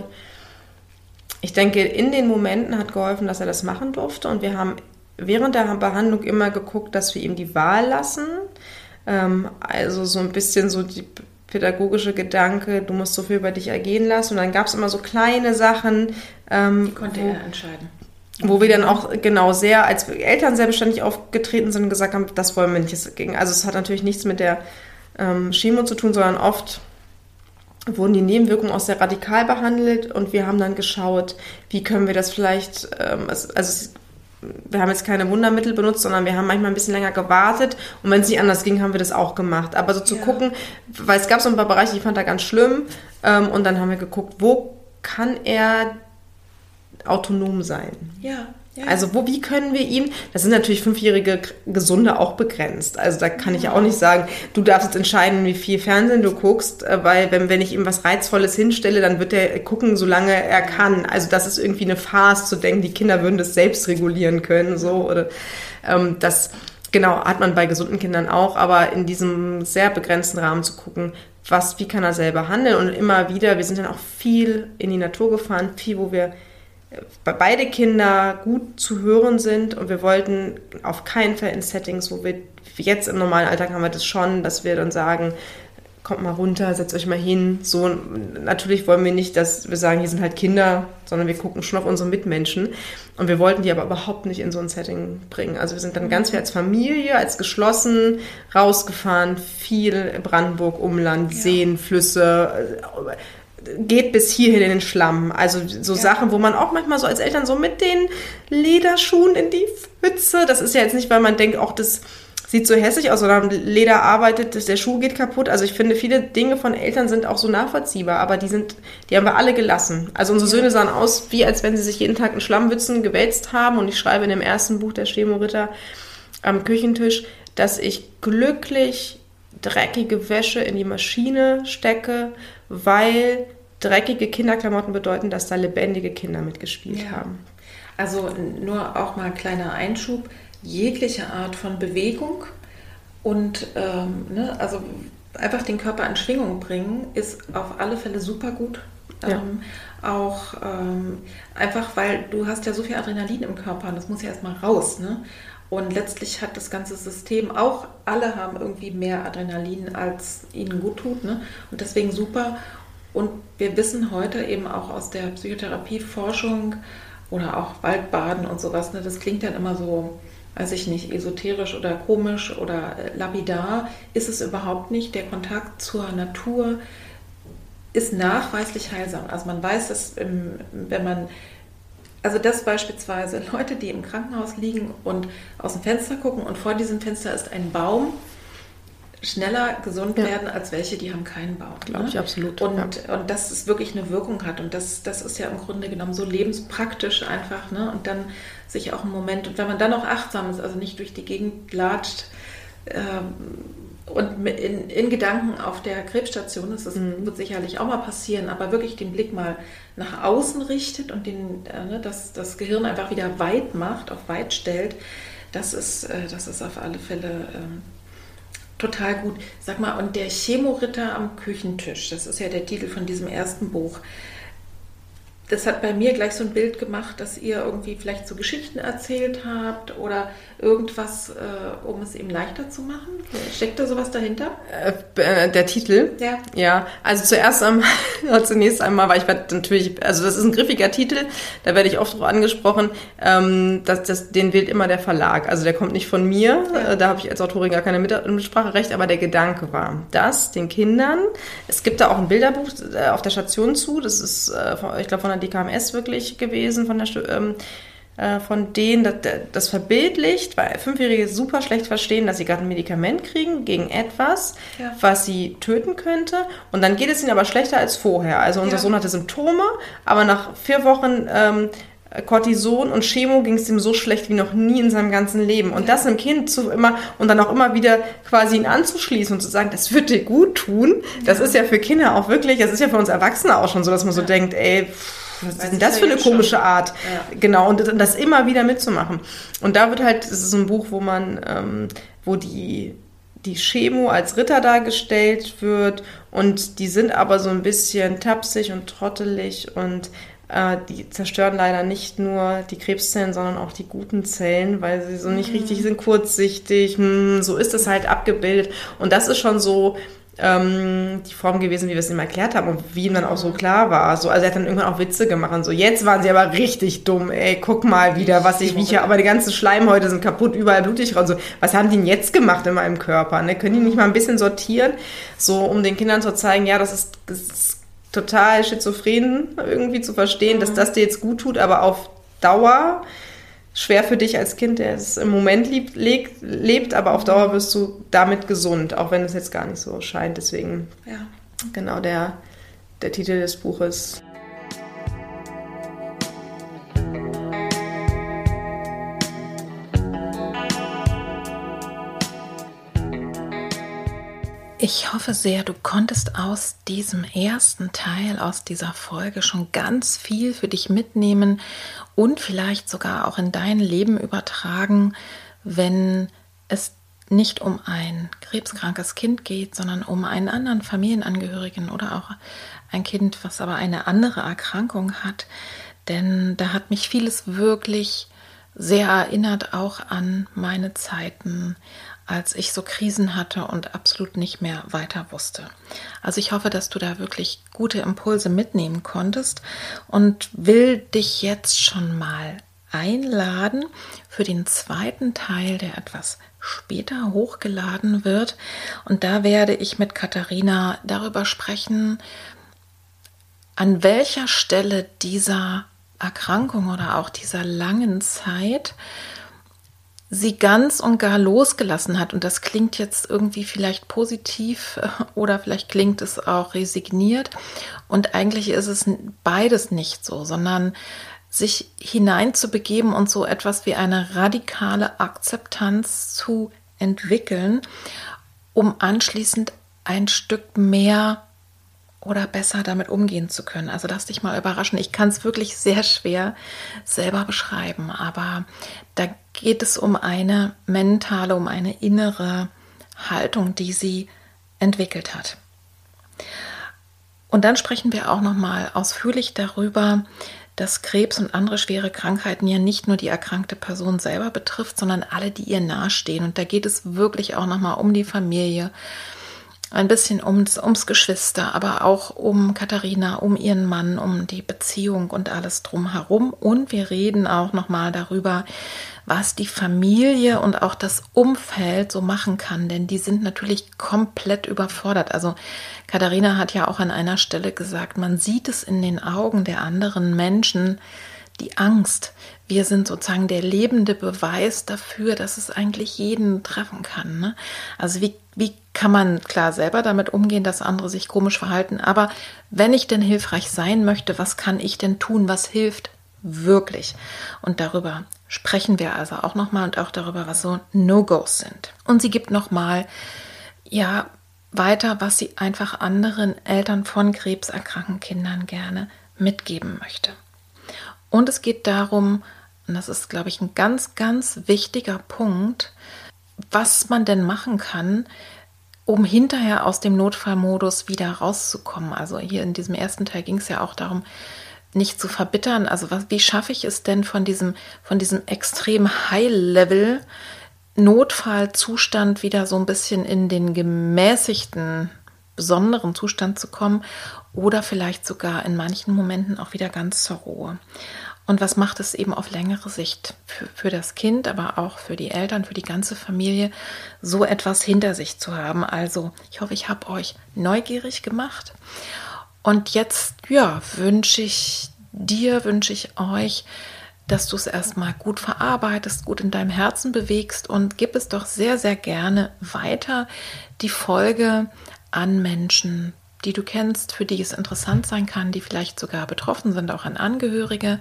ich denke, in den Momenten hat geholfen, dass er das machen durfte und wir haben während der Behandlung immer geguckt, dass wir ihm die Wahl lassen. Ähm, also so ein bisschen so die pädagogische Gedanke, du musst so viel über dich ergehen lassen. Und dann gab es immer so kleine Sachen. Ähm, Die konnte wo, er entscheiden. Wo wir dann auch genau sehr als Eltern selbstständig aufgetreten sind und gesagt haben, das wollen wir nicht. Also es hat natürlich nichts mit der ähm, Chemo zu tun, sondern oft wurden die Nebenwirkungen auch sehr radikal behandelt und wir haben dann geschaut, wie können wir das vielleicht, ähm, also wir haben jetzt keine Wundermittel benutzt, sondern wir haben manchmal ein bisschen länger gewartet und wenn es nicht anders ging, haben wir das auch gemacht. Aber so zu ja. gucken, weil es gab so ein paar Bereiche, die fand er ganz schlimm ähm, und dann haben wir geguckt, wo kann er autonom sein? Ja. Also wo, wie können wir ihm, das sind natürlich fünfjährige Gesunde auch begrenzt. Also da kann ich ja auch nicht sagen, du darfst jetzt entscheiden, wie viel Fernsehen du guckst, äh, weil wenn, wenn ich ihm was Reizvolles hinstelle, dann wird er gucken, solange er kann. Also das ist irgendwie eine Farce zu denken, die Kinder würden das selbst regulieren können, so oder ähm, das genau hat man bei gesunden Kindern auch, aber in diesem sehr begrenzten Rahmen zu gucken, was, wie kann er selber handeln und immer wieder, wir sind dann auch viel in die Natur gefahren, viel, wo wir beide Kinder gut zu hören sind und wir wollten auf keinen Fall in Settings, wo wir jetzt im normalen Alltag haben wir das schon, dass wir dann sagen, kommt mal runter, setzt euch mal hin. So, natürlich wollen wir nicht, dass wir sagen, hier sind halt Kinder, sondern wir gucken schon auf unsere Mitmenschen. Und wir wollten die aber überhaupt nicht in so ein Setting bringen. Also wir sind dann ganz viel als Familie, als geschlossen rausgefahren, viel Brandenburg, Umland, ja. Seen, Flüsse, geht bis hierhin in den Schlamm. Also so ja. Sachen, wo man auch manchmal so als Eltern so mit den Lederschuhen in die Pfütze, das ist ja jetzt nicht, weil man denkt, auch das sieht so hässlich aus, sondern Leder arbeitet, der Schuh geht kaputt. Also ich finde, viele Dinge von Eltern sind auch so nachvollziehbar, aber die sind, die haben wir alle gelassen. Also unsere Söhne sahen aus, wie als wenn sie sich jeden Tag in Schlammwitzen gewälzt haben. Und ich schreibe in dem ersten Buch der Chemoritter am Küchentisch, dass ich glücklich dreckige Wäsche in die Maschine stecke, weil dreckige Kinderklamotten bedeuten, dass da lebendige Kinder mitgespielt ja. haben. Also nur auch mal ein kleiner Einschub. Jegliche Art von Bewegung und ähm, ne, also einfach den Körper in Schwingung bringen, ist auf alle Fälle super gut. Ja. Ähm, auch ähm, einfach, weil du hast ja so viel Adrenalin im Körper und das muss ja erstmal raus. Ne? Und letztlich hat das ganze System, auch alle haben irgendwie mehr Adrenalin, als ihnen gut tut. Ne? Und deswegen super. Und wir wissen heute eben auch aus der Psychotherapieforschung oder auch Waldbaden und sowas, ne, das klingt dann immer so, weiß ich nicht, esoterisch oder komisch oder äh, lapidar, ist es überhaupt nicht. Der Kontakt zur Natur ist nachweislich heilsam. Also man weiß, dass wenn man, also das beispielsweise Leute, die im Krankenhaus liegen und aus dem Fenster gucken und vor diesem Fenster ist ein Baum, schneller gesund ja. werden als welche, die haben keinen Bauch. Glaube ne? ich absolut. Und, ja. und dass es wirklich eine Wirkung hat. Und das, das ist ja im Grunde genommen so lebenspraktisch einfach. Ne? Und dann sich auch einen Moment, und wenn man dann auch achtsam ist, also nicht durch die Gegend latscht ähm, und in, in, Gedanken auf der Krebsstation ist, das mhm. wird sicherlich auch mal passieren, aber wirklich den Blick mal nach außen richtet und den, äh, ne, das, das Gehirn einfach wieder weit macht, auf weit stellt, das ist, äh, das ist auf alle Fälle ähm, total gut. Sag mal, und der Chemoritter am Küchentisch, das ist ja der Titel von diesem ersten Buch das hat bei mir gleich so ein Bild gemacht, dass ihr irgendwie vielleicht so Geschichten erzählt habt oder irgendwas, äh, um es ihm leichter zu machen. Steckt da sowas dahinter? Äh, der Titel? Ja. Ja, also zuerst einmal, zunächst einmal, weil ich natürlich, also das ist ein griffiger Titel, da werde ich oft drauf angesprochen, ähm, dass das, den wählt immer der Verlag. Also der kommt nicht von mir, ja. Äh, da habe ich als Autorin gar keine Mitspracherecht, aber der Gedanke war, dass den Kindern, es gibt da auch ein Bilderbuch äh, auf der Station zu, das ist, äh, ich glaube, von der DKMS wirklich gewesen, von der ähm, äh, von denen das, das verbildlicht, weil Fünfjährige super schlecht verstehen, dass sie gerade ein Medikament kriegen gegen etwas, ja. was sie töten könnte. Und dann geht es ihnen aber schlechter als vorher. Also unser ja. Sohn hatte Symptome, aber nach vier Wochen ähm, Cortison und Chemo ging es ihm so schlecht wie noch nie in seinem ganzen Leben. Und das einem Kind zu immer und dann auch immer wieder quasi ihn anzuschließen und zu sagen, das wird dir gut tun, das ja. ist ja für Kinder auch wirklich, das ist ja für uns Erwachsene auch schon so, dass man so denkt, ey, was ist denn das für eine komische Art? Ja. Genau, und das immer wieder mitzumachen. Und da wird halt, das ist ein Buch, wo man, ähm, wo die die Chemo als Ritter dargestellt wird und die sind aber so ein bisschen tapsig und trottelig und äh, die zerstören leider nicht nur die Krebszellen, sondern auch die guten Zellen, weil sie so nicht mhm. richtig sind, kurzsichtig. Hm, so ist es halt abgebildet. Und das ist schon so, ähm, die Form gewesen, wie wir es ihm erklärt haben und wie ihm dann auch so klar war. So, also er hat dann irgendwann auch Witze gemacht und so, jetzt waren sie aber richtig dumm, ey, guck mal wieder, was ich, wie ich aber die ganzen Schleimhäute sind kaputt, überall blutig raus. So, was haben die denn jetzt gemacht in meinem Körper? Ne? Können die nicht mal ein bisschen sortieren, so um den Kindern zu zeigen, ja, das ist, das ist total schizophren irgendwie zu verstehen, mhm. dass das dir jetzt gut tut, aber auf Dauer schwer für dich als Kind, der es im Moment liebt, lebt, lebt, aber auf Dauer wirst du damit gesund, auch wenn es jetzt gar nicht so scheint. Deswegen, ja. genau der, der Titel des Buches. Ich hoffe sehr, du konntest aus diesem ersten Teil, aus dieser Folge schon ganz viel für dich mitnehmen und vielleicht sogar auch in dein Leben übertragen, wenn es nicht um ein krebskrankes Kind geht, sondern um einen anderen Familienangehörigen oder auch ein Kind, was aber eine andere Erkrankung hat. Denn da hat mich vieles wirklich sehr erinnert, auch an meine Zeiten als ich so Krisen hatte und absolut nicht mehr weiter wusste. Also ich hoffe, dass du da wirklich gute Impulse mitnehmen konntest und will dich jetzt schon mal einladen für den zweiten Teil, der etwas später hochgeladen wird. Und da werde ich mit Katharina darüber sprechen, an welcher Stelle dieser Erkrankung oder auch dieser langen Zeit sie ganz und gar losgelassen hat. Und das klingt jetzt irgendwie vielleicht positiv äh, oder vielleicht klingt es auch resigniert. Und eigentlich ist es beides nicht so, sondern sich hineinzubegeben und so etwas wie eine radikale Akzeptanz zu entwickeln, um anschließend ein Stück mehr oder besser damit umgehen zu können. Also lass dich mal überraschen. Ich kann es wirklich sehr schwer selber beschreiben, aber da geht es um eine mentale, um eine innere Haltung, die sie entwickelt hat. Und dann sprechen wir auch noch mal ausführlich darüber, dass Krebs und andere schwere Krankheiten ja nicht nur die erkrankte Person selber betrifft, sondern alle, die ihr nahestehen. Und da geht es wirklich auch noch mal um die Familie, ein bisschen ums, ums Geschwister, aber auch um Katharina, um ihren Mann, um die Beziehung und alles drumherum. Und wir reden auch nochmal darüber, was die Familie und auch das Umfeld so machen kann, denn die sind natürlich komplett überfordert. Also Katharina hat ja auch an einer Stelle gesagt, man sieht es in den Augen der anderen Menschen, die Angst. Wir sind sozusagen der lebende Beweis dafür, dass es eigentlich jeden treffen kann. Ne? Also wie, wie kann man klar selber damit umgehen, dass andere sich komisch verhalten, aber wenn ich denn hilfreich sein möchte, was kann ich denn tun, was hilft wirklich? Und darüber sprechen wir also auch nochmal und auch darüber, was so No-Gos sind. Und sie gibt nochmal, ja, weiter, was sie einfach anderen Eltern von krebserkrankten Kindern gerne mitgeben möchte. Und es geht darum, und das ist, glaube ich, ein ganz, ganz wichtiger Punkt, was man denn machen kann, um hinterher aus dem Notfallmodus wieder rauszukommen. Also hier in diesem ersten Teil ging es ja auch darum, nicht zu verbittern. Also was, wie schaffe ich es denn von diesem, von diesem extrem High-Level Notfallzustand wieder so ein bisschen in den gemäßigten, besonderen Zustand zu kommen oder vielleicht sogar in manchen Momenten auch wieder ganz zur Ruhe. Und was macht es eben auf längere Sicht für, für das Kind, aber auch für die Eltern, für die ganze Familie, so etwas hinter sich zu haben? Also, ich hoffe, ich habe euch neugierig gemacht. Und jetzt, ja, wünsche ich dir, wünsche ich euch, dass du es erstmal gut verarbeitest, gut in deinem Herzen bewegst und gib es doch sehr, sehr gerne weiter die Folge an Menschen, die du kennst, für die es interessant sein kann, die vielleicht sogar betroffen sind, auch an Angehörige.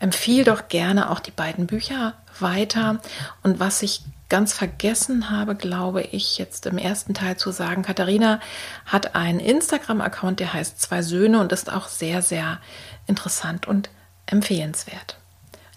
Empfiehl doch gerne auch die beiden Bücher weiter. Und was ich ganz vergessen habe, glaube ich, jetzt im ersten Teil zu sagen, Katharina hat einen Instagram-Account, der heißt Zwei Söhne und ist auch sehr, sehr interessant und empfehlenswert.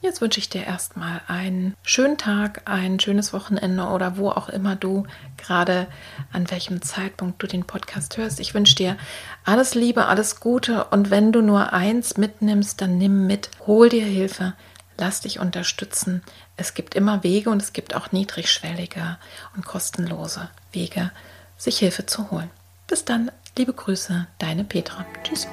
Jetzt wünsche ich dir erstmal einen schönen Tag, ein schönes Wochenende oder wo auch immer du gerade an welchem Zeitpunkt du den Podcast hörst. Ich wünsche dir alles Liebe, alles Gute und wenn du nur eins mitnimmst, dann nimm mit, hol dir Hilfe, lass dich unterstützen. Es gibt immer Wege und es gibt auch niedrigschwellige und kostenlose Wege, sich Hilfe zu holen. Bis dann, liebe Grüße, deine Petra. Tschüss.